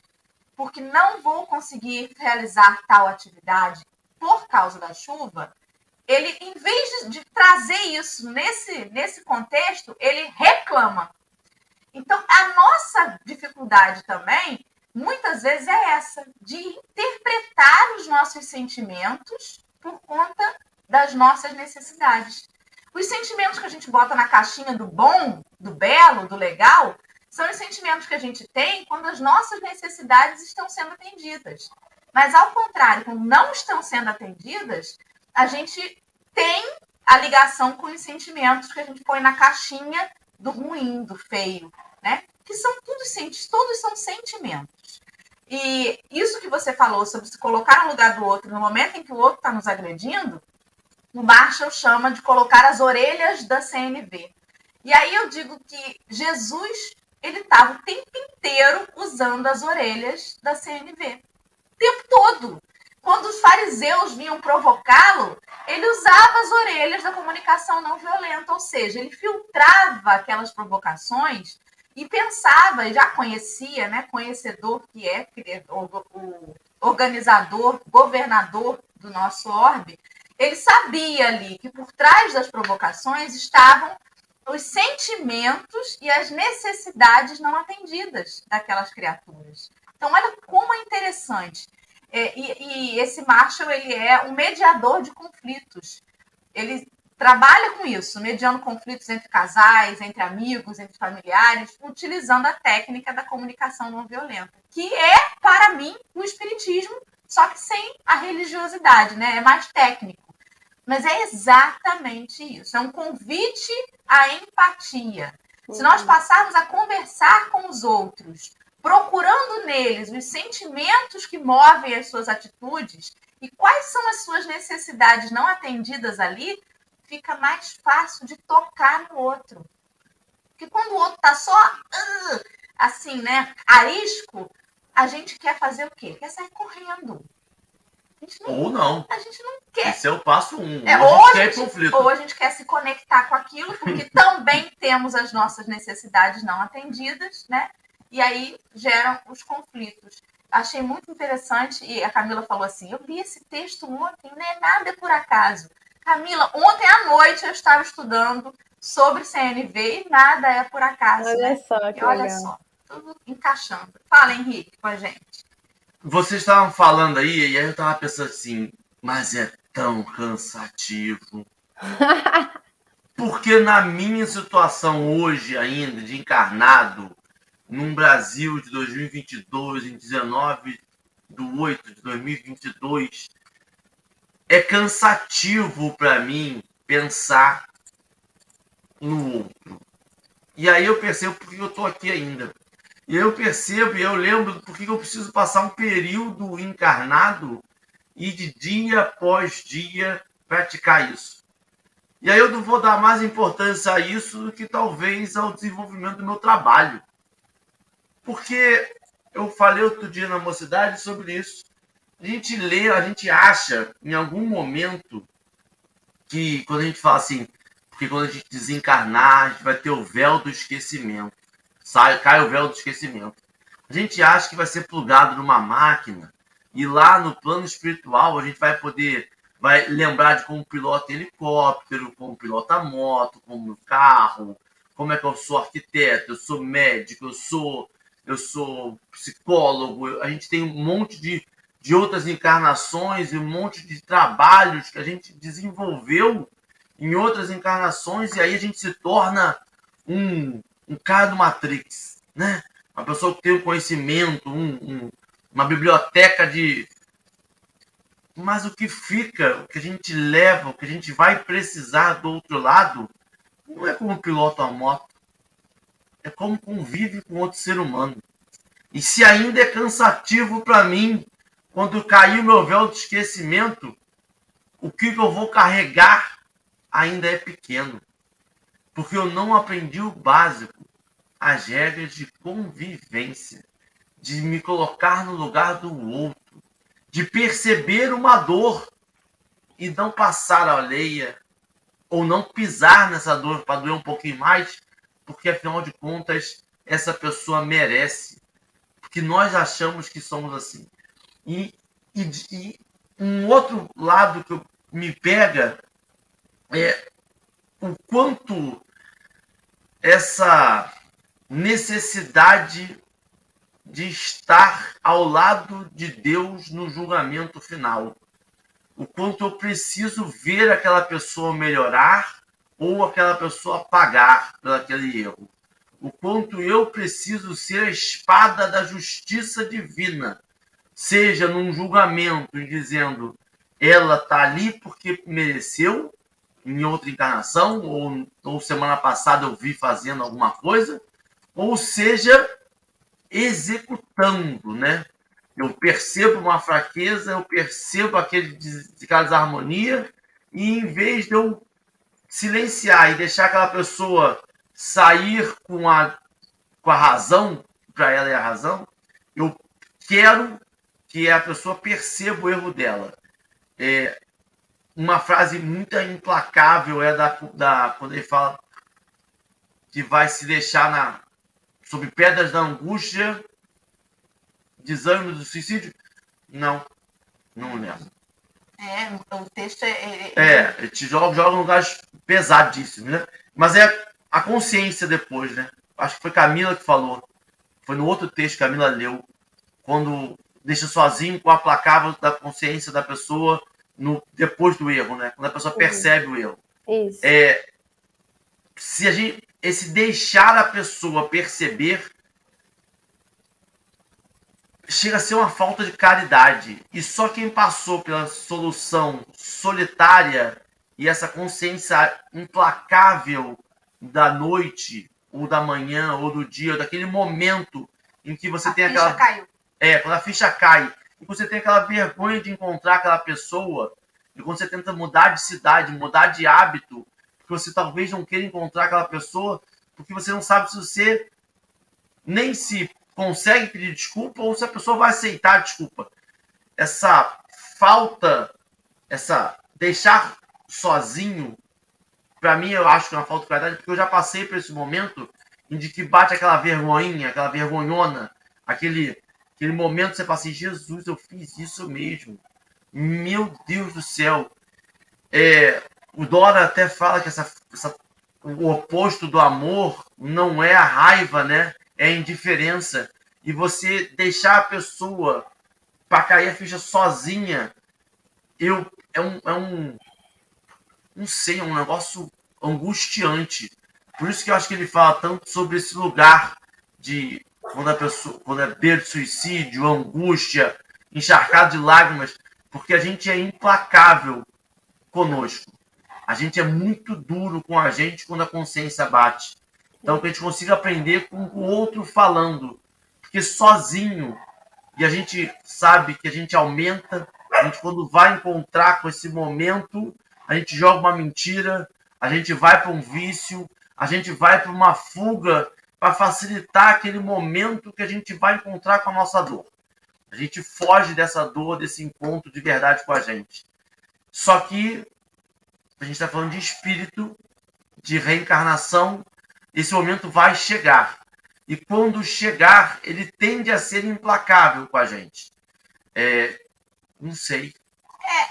porque não vou conseguir realizar tal atividade por causa da chuva, ele, em vez de, de trazer isso nesse, nesse contexto, ele reclama. Então, a nossa dificuldade também muitas vezes é essa, de interpretar os nossos sentimentos por conta das nossas necessidades. Os sentimentos que a gente bota na caixinha do bom, do belo, do legal, são os sentimentos que a gente tem quando as nossas necessidades estão sendo atendidas. Mas, ao contrário, quando não estão sendo atendidas, a gente tem a ligação com os sentimentos que a gente põe na caixinha do ruim, do feio, né? Que são tudo, todos são sentimentos. E isso que você falou sobre se colocar no lugar do outro no momento em que o outro está nos agredindo, o Marshall chama de colocar as orelhas da CNV. E aí eu digo que Jesus ele estava o tempo inteiro usando as orelhas da CNV. Tempo todo. Quando os fariseus vinham provocá-lo, ele usava as orelhas da comunicação não violenta, ou seja, ele filtrava aquelas provocações e pensava, e já conhecia, né, conhecedor que é, o organizador, governador do nosso orbe, ele sabia ali que por trás das provocações estavam os sentimentos e as necessidades não atendidas daquelas criaturas. Então, olha como é interessante. É, e, e, esse Marshall ele é um mediador de conflitos. Ele trabalha com isso, mediando conflitos entre casais, entre amigos, entre familiares, utilizando a técnica da comunicação não violenta, que é, para mim, o espiritismo, só que sem a religiosidade, né? É mais técnico. Mas é exatamente isso. É um convite à empatia. Se nós uhum. passarmos a conversar com os outros, procurando neles os sentimentos que movem as suas atitudes e quais são as suas necessidades não atendidas ali, fica mais fácil de tocar no outro. Porque quando o outro tá só uh, assim, né, arisco, a gente quer fazer o quê? Quer sair correndo. Não, ou não. A gente não quer. Esse é o passo um. É, ou, a gente, conflito. ou a gente quer se conectar com aquilo, porque também temos as nossas necessidades não atendidas, né? E aí geram os conflitos. Achei muito interessante, e a Camila falou assim: eu li esse texto ontem, não é nada por acaso. Camila, ontem à noite eu estava estudando sobre CNV e nada é por acaso. Olha né? só, que olha legal. só, tudo encaixando. Fala, Henrique, com a gente. Vocês estavam falando aí, e aí eu estava pensando assim, mas é tão cansativo. Porque na minha situação hoje ainda, de encarnado, num Brasil de 2022, em 19 do 8 de 2022, é cansativo para mim pensar no outro. E aí eu percebo porque eu estou aqui ainda. E eu percebo e eu lembro porque eu preciso passar um período encarnado e de dia após dia praticar isso. E aí eu não vou dar mais importância a isso do que talvez ao desenvolvimento do meu trabalho. Porque eu falei outro dia na mocidade sobre isso a gente lê, a gente acha em algum momento que quando a gente fala assim, porque quando a gente desencarnar, a gente vai ter o véu do esquecimento. Sai, cai o véu do esquecimento. A gente acha que vai ser plugado numa máquina e lá no plano espiritual a gente vai poder vai lembrar de como pilota helicóptero, como pilota moto, como carro, como é que eu sou arquiteto, eu sou médico, eu sou eu sou psicólogo, a gente tem um monte de, de outras encarnações e um monte de trabalhos que a gente desenvolveu em outras encarnações e aí a gente se torna um, um cara do Matrix, né? Uma pessoa que tem um conhecimento, um, um, uma biblioteca de. Mas o que fica, o que a gente leva, o que a gente vai precisar do outro lado, não é como piloto a moto, é como convive com outro ser humano. E se ainda é cansativo para mim, quando cair o meu véu de esquecimento, o que eu vou carregar ainda é pequeno. Porque eu não aprendi o básico, as regras de convivência, de me colocar no lugar do outro, de perceber uma dor e não passar a alheia, ou não pisar nessa dor para doer um pouquinho mais, porque afinal de contas essa pessoa merece, porque nós achamos que somos assim. E, e, e um outro lado que me pega é o quanto essa necessidade de estar ao lado de Deus no julgamento final. O quanto eu preciso ver aquela pessoa melhorar ou aquela pessoa pagar por aquele erro. O quanto eu preciso ser a espada da justiça divina, seja num julgamento dizendo ela está ali porque mereceu, em outra encarnação, ou, ou semana passada eu vi fazendo alguma coisa, ou seja, executando, né? Eu percebo uma fraqueza, eu percebo aquele, aquela desarmonia, e em vez de eu silenciar e deixar aquela pessoa sair com a, com a razão, para ela é a razão, eu quero que a pessoa perceba o erro dela. É, uma frase muito implacável é da, da quando ele fala que vai se deixar na sob pedras da angústia, desânimo do suicídio. Não, não lembro. É, o texto é. É, é ele te joga, joga em lugares pesadíssimos, né? Mas é a consciência depois, né? Acho que foi Camila que falou. Foi no outro texto que Camila leu. Quando deixa sozinho com a placável da consciência da pessoa no, depois do erro, né? Quando a pessoa percebe o erro. Isso. É, se a gente, esse deixar a pessoa perceber chega a ser uma falta de caridade. E só quem passou pela solução solitária e essa consciência implacável da noite, ou da manhã, ou do dia, ou daquele momento em que você a tem ficha aquela. Caiu. É, quando a ficha cai, e você tem aquela vergonha de encontrar aquela pessoa, e quando você tenta mudar de cidade, mudar de hábito, porque você talvez não queira encontrar aquela pessoa, porque você não sabe se você nem se consegue pedir desculpa ou se a pessoa vai aceitar a desculpa. Essa falta, essa deixar sozinho, para mim eu acho que é uma falta de qualidade, porque eu já passei por esse momento em que bate aquela vergonhinha, aquela vergonhona, aquele, aquele momento que você fala assim, Jesus, eu fiz isso mesmo. Meu Deus do céu. É, o Dora até fala que essa, essa, o oposto do amor não é a raiva, né? É indiferença. E você deixar a pessoa para cair a ficha sozinha, eu é um, é um não sei, é um negócio angustiante. Por isso que eu acho que ele fala tanto sobre esse lugar de quando a pessoa, quando é beira de suicídio, angústia, encharcado de lágrimas, porque a gente é implacável conosco. A gente é muito duro com a gente quando a consciência bate. Então, que a gente consiga aprender com o outro falando. Porque sozinho, e a gente sabe que a gente aumenta, a gente quando vai encontrar com esse momento, a gente joga uma mentira, a gente vai para um vício, a gente vai para uma fuga para facilitar aquele momento que a gente vai encontrar com a nossa dor. A gente foge dessa dor, desse encontro de verdade com a gente. Só que a gente está falando de espírito, de reencarnação, esse momento vai chegar. E quando chegar, ele tende a ser implacável com a gente. É, não sei.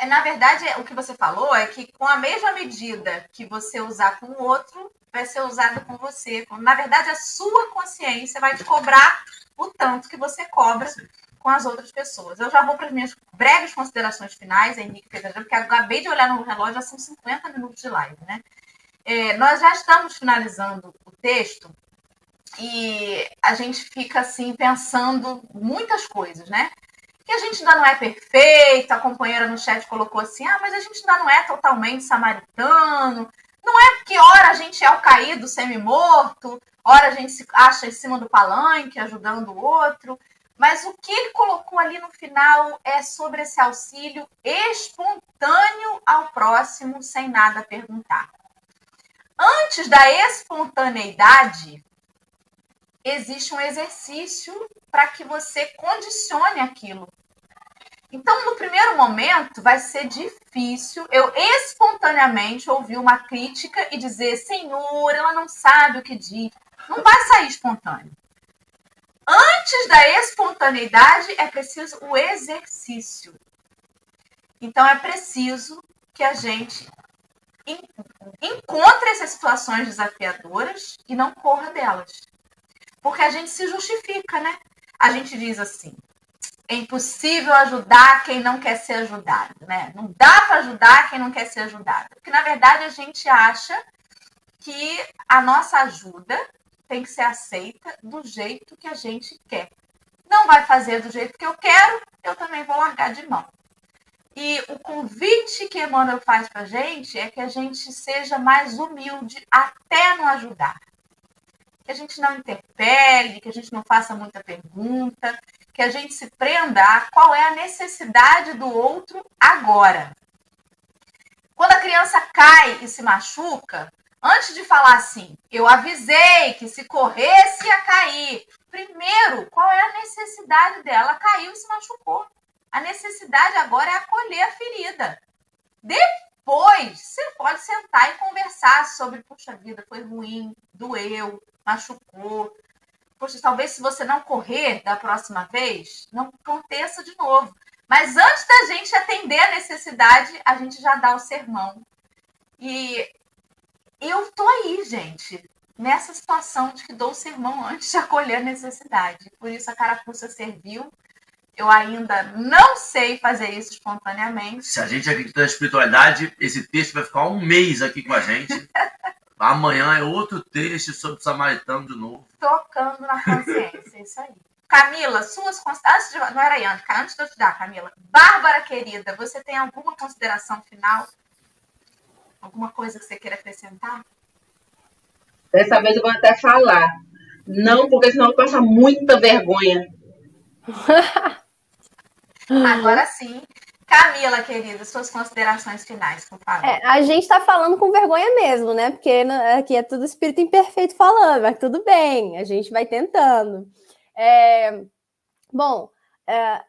É, na verdade, o que você falou é que com a mesma medida que você usar com o outro, vai ser usada com você. Na verdade, a sua consciência vai te cobrar o tanto que você cobra com as outras pessoas. Eu já vou para as minhas breves considerações finais, Henrique Pedro, porque acabei de olhar no relógio, já são 50 minutos de live, né? É, nós já estamos finalizando o texto e a gente fica assim pensando muitas coisas, né? que a gente ainda não é perfeito, a companheira no chat colocou assim, ah, mas a gente ainda não é totalmente samaritano, não é porque ora a gente é o caído semi-morto, ora a gente se acha em cima do palanque ajudando o outro, mas o que ele colocou ali no final é sobre esse auxílio espontâneo ao próximo sem nada perguntar. Antes da espontaneidade, existe um exercício para que você condicione aquilo. Então, no primeiro momento, vai ser difícil eu espontaneamente ouvir uma crítica e dizer: Senhor, ela não sabe o que diz. Não vai sair espontâneo. Antes da espontaneidade, é preciso o exercício. Então, é preciso que a gente encontre essas situações desafiadoras e não corra delas. Porque a gente se justifica, né? A gente diz assim: é impossível ajudar quem não quer ser ajudado, né? Não dá para ajudar quem não quer ser ajudado. Porque, na verdade, a gente acha que a nossa ajuda tem que ser aceita do jeito que a gente quer. Não vai fazer do jeito que eu quero, eu também vou largar de mão. E o convite que Emmanuel faz para a gente é que a gente seja mais humilde até no ajudar. Que a gente não interpele, que a gente não faça muita pergunta, que a gente se prenda a qual é a necessidade do outro agora. Quando a criança cai e se machuca, antes de falar assim, eu avisei que se corresse ia cair. Primeiro, qual é a necessidade dela? Ela caiu e se machucou. A necessidade agora é acolher a ferida. Depois, você pode sentar e conversar sobre, puxa vida, foi ruim, doeu, machucou, poxa, talvez se você não correr da próxima vez, não aconteça de novo. Mas antes da gente atender a necessidade, a gente já dá o sermão. E eu tô aí, gente, nessa situação de que dou o sermão antes de acolher a necessidade. Por isso a carapuça serviu. Eu ainda não sei fazer isso espontaneamente. Se a gente acredita na espiritualidade, esse texto vai ficar um mês aqui com a gente. Amanhã é outro texto sobre o samaritano de novo. Tocando na consciência, isso aí. Camila, suas antes de, não era Yane, antes de eu te dar, Camila. Bárbara querida, você tem alguma consideração final? Alguma coisa que você queira acrescentar? Dessa vez eu vou até falar. Não, porque senão passa muita vergonha. Agora sim. Camila, querida, suas considerações finais, por favor. É, a gente está falando com vergonha mesmo, né? Porque aqui é tudo espírito imperfeito falando, mas tudo bem, a gente vai tentando. É, bom, é,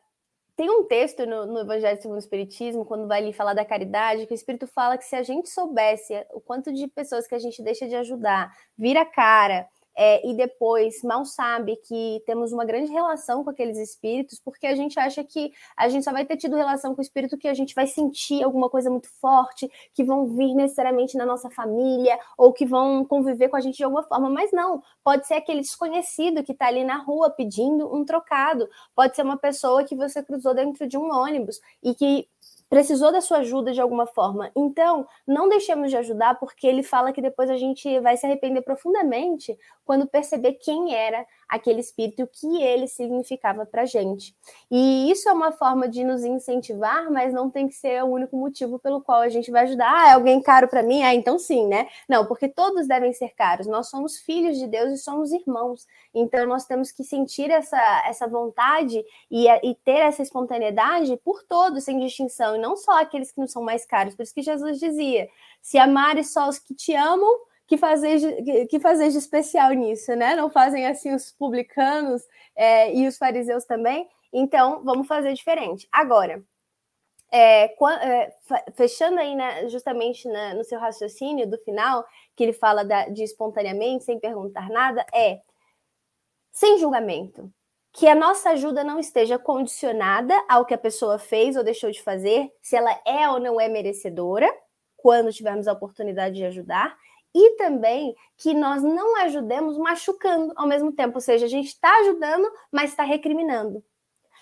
tem um texto no, no Evangelho segundo o Espiritismo, quando vai ali falar da caridade, que o Espírito fala que se a gente soubesse o quanto de pessoas que a gente deixa de ajudar, vira cara, é, e depois mal sabe que temos uma grande relação com aqueles espíritos, porque a gente acha que a gente só vai ter tido relação com o espírito que a gente vai sentir alguma coisa muito forte, que vão vir necessariamente na nossa família, ou que vão conviver com a gente de alguma forma, mas não, pode ser aquele desconhecido que está ali na rua pedindo um trocado, pode ser uma pessoa que você cruzou dentro de um ônibus e que precisou da sua ajuda de alguma forma. Então, não deixemos de ajudar, porque ele fala que depois a gente vai se arrepender profundamente quando perceber quem era aquele espírito e o que ele significava para a gente. E isso é uma forma de nos incentivar, mas não tem que ser o único motivo pelo qual a gente vai ajudar. Ah, é alguém caro para mim? Ah, então sim, né? Não, porque todos devem ser caros. Nós somos filhos de Deus e somos irmãos. Então nós temos que sentir essa, essa vontade e, e ter essa espontaneidade por todos, sem distinção, não só aqueles que não são mais caros. Por isso que Jesus dizia: se amares só os que te amam, que fazer de, que fazer de especial nisso, né? Não fazem assim os publicanos é, e os fariseus também. Então, vamos fazer diferente. Agora, é, é, fechando aí né, justamente na, no seu raciocínio do final, que ele fala da, de espontaneamente, sem perguntar nada, é sem julgamento. Que a nossa ajuda não esteja condicionada ao que a pessoa fez ou deixou de fazer, se ela é ou não é merecedora, quando tivermos a oportunidade de ajudar, e também que nós não ajudemos machucando ao mesmo tempo, ou seja, a gente está ajudando, mas está recriminando,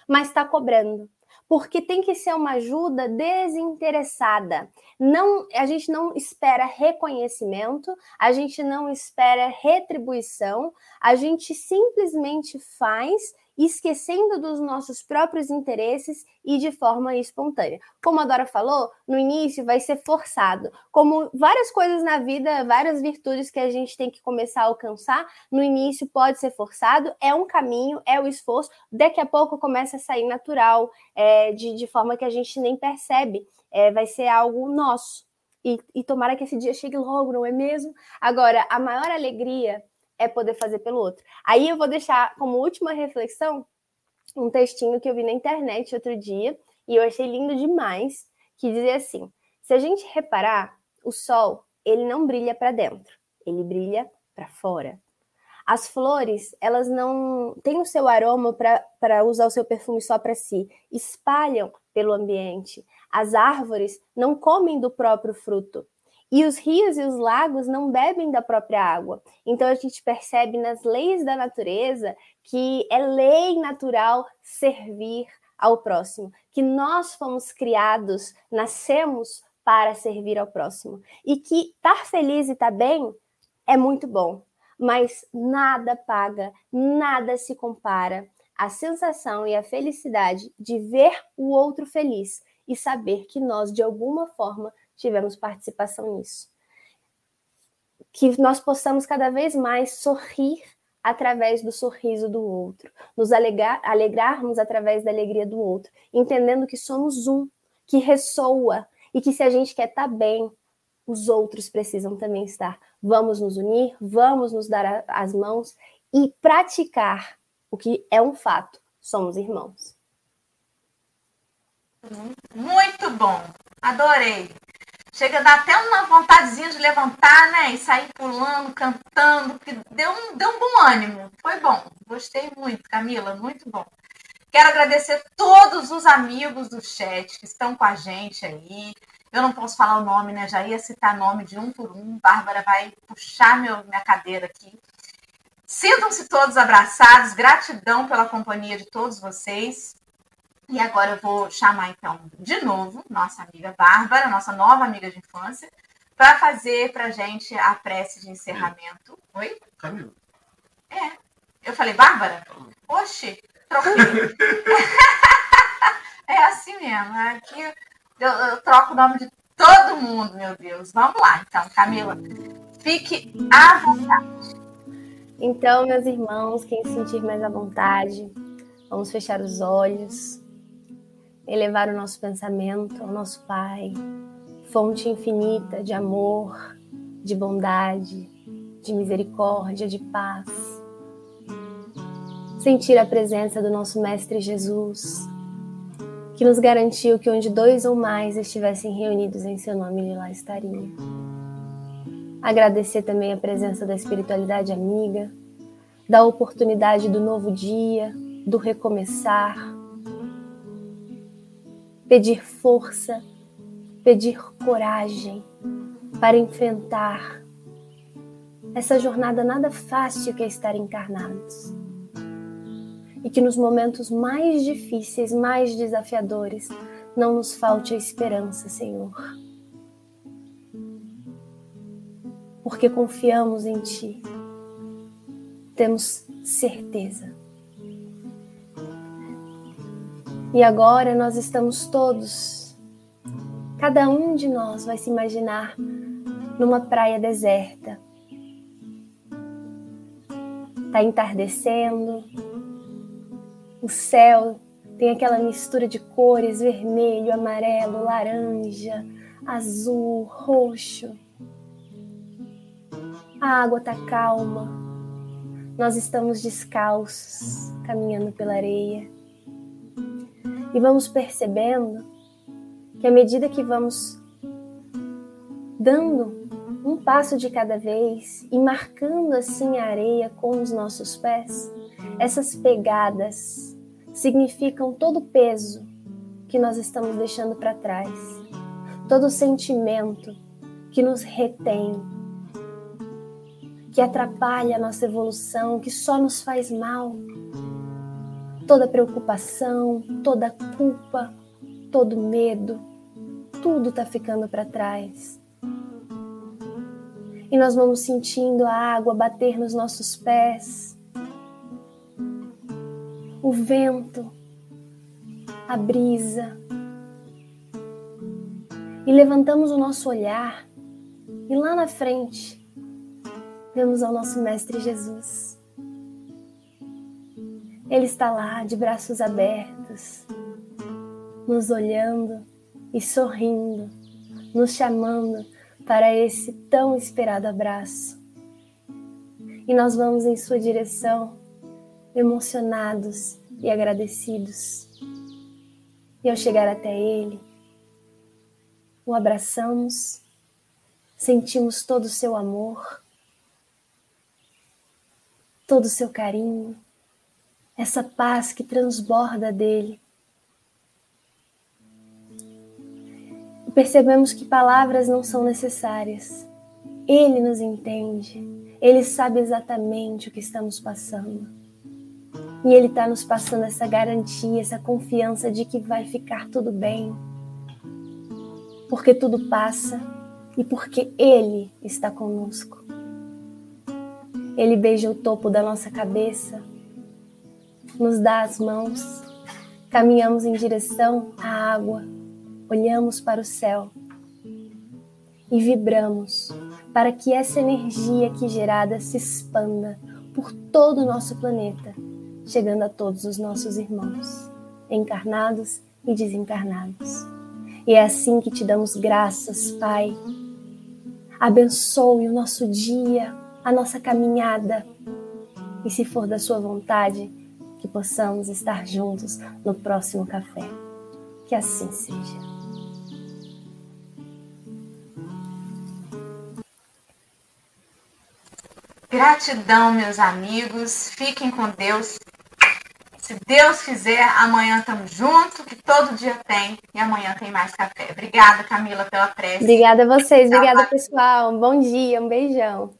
mas está cobrando. Porque tem que ser uma ajuda desinteressada. Não, a gente não espera reconhecimento, a gente não espera retribuição, a gente simplesmente faz esquecendo dos nossos próprios interesses e de forma espontânea. Como a Dora falou, no início vai ser forçado. Como várias coisas na vida, várias virtudes que a gente tem que começar a alcançar, no início pode ser forçado, é um caminho, é o esforço, daqui a pouco começa a sair natural, é, de, de forma que a gente nem percebe. É, vai ser algo nosso. E, e tomara que esse dia chegue logo, não é mesmo? Agora, a maior alegria é poder fazer pelo outro. Aí eu vou deixar como última reflexão um textinho que eu vi na internet outro dia e eu achei lindo demais, que dizia assim: se a gente reparar, o sol, ele não brilha para dentro, ele brilha para fora. As flores, elas não têm o seu aroma para usar o seu perfume só para si, espalham pelo ambiente. As árvores não comem do próprio fruto, e os rios e os lagos não bebem da própria água. Então a gente percebe nas leis da natureza que é lei natural servir ao próximo, que nós fomos criados, nascemos para servir ao próximo. E que estar feliz e estar bem é muito bom, mas nada paga, nada se compara à sensação e à felicidade de ver o outro feliz e saber que nós, de alguma forma, tivemos participação nisso. Que nós possamos cada vez mais sorrir através do sorriso do outro, nos alegrar, alegrarmos através da alegria do outro, entendendo que somos um, que ressoa e que se a gente quer estar bem, os outros precisam também estar. Vamos nos unir, vamos nos dar a, as mãos e praticar o que é um fato: somos irmãos. Muito bom, adorei. Chega a dar até uma vontadezinha de levantar, né? E sair pulando, cantando, que deu um, deu um bom ânimo. Foi bom. Gostei muito, Camila, muito bom. Quero agradecer todos os amigos do chat que estão com a gente aí. Eu não posso falar o nome, né? Já ia citar nome de um por um. Bárbara vai puxar meu, minha cadeira aqui. Sintam-se todos abraçados. Gratidão pela companhia de todos vocês. E agora eu vou chamar, então, de novo, nossa amiga Bárbara, nossa nova amiga de infância, para fazer para gente a prece de encerramento. Oi? Camila. É. Eu falei, Bárbara? Oxi, troquei. é assim mesmo. Aqui eu, eu troco o nome de todo mundo, meu Deus. Vamos lá, então, Camila. Fique à vontade. Então, meus irmãos, quem se sentir mais à vontade, vamos fechar os olhos elevar o nosso pensamento ao nosso Pai, fonte infinita de amor, de bondade, de misericórdia, de paz. Sentir a presença do nosso Mestre Jesus, que nos garantiu que onde dois ou mais estivessem reunidos em seu nome, ele lá estaria. Agradecer também a presença da espiritualidade amiga, da oportunidade do novo dia, do recomeçar, pedir força, pedir coragem para enfrentar essa jornada nada fácil que é estar encarnados. E que nos momentos mais difíceis, mais desafiadores, não nos falte a esperança, Senhor. Porque confiamos em Ti, temos certeza E agora nós estamos todos, cada um de nós vai se imaginar numa praia deserta. Está entardecendo, o céu tem aquela mistura de cores vermelho, amarelo, laranja, azul, roxo. A água está calma, nós estamos descalços, caminhando pela areia. E vamos percebendo que à medida que vamos dando um passo de cada vez e marcando assim a areia com os nossos pés, essas pegadas significam todo o peso que nós estamos deixando para trás, todo o sentimento que nos retém, que atrapalha a nossa evolução, que só nos faz mal. Toda preocupação, toda culpa, todo medo, tudo está ficando para trás. E nós vamos sentindo a água bater nos nossos pés, o vento, a brisa. E levantamos o nosso olhar e lá na frente vemos ao nosso Mestre Jesus. Ele está lá de braços abertos, nos olhando e sorrindo, nos chamando para esse tão esperado abraço. E nós vamos em sua direção, emocionados e agradecidos. E ao chegar até ele, o abraçamos, sentimos todo o seu amor, todo o seu carinho, essa paz que transborda dele. Percebemos que palavras não são necessárias. Ele nos entende, ele sabe exatamente o que estamos passando. E Ele está nos passando essa garantia, essa confiança de que vai ficar tudo bem. Porque tudo passa e porque Ele está conosco. Ele beija o topo da nossa cabeça, nos dá as mãos, caminhamos em direção à água, olhamos para o céu e vibramos para que essa energia aqui gerada se expanda por todo o nosso planeta chegando a todos os nossos irmãos, encarnados e desencarnados. E é assim que te damos graças, Pai. Abençoe o nosso dia, a nossa caminhada. E se for da Sua vontade, que possamos estar juntos no próximo café. Que assim seja. Gratidão, meus amigos. Fiquem com Deus. Se Deus quiser, amanhã estamos juntos, que todo dia tem, e amanhã tem mais café. Obrigada, Camila, pela prece. Obrigada a vocês, obrigada, pessoal. Um bom dia, um beijão.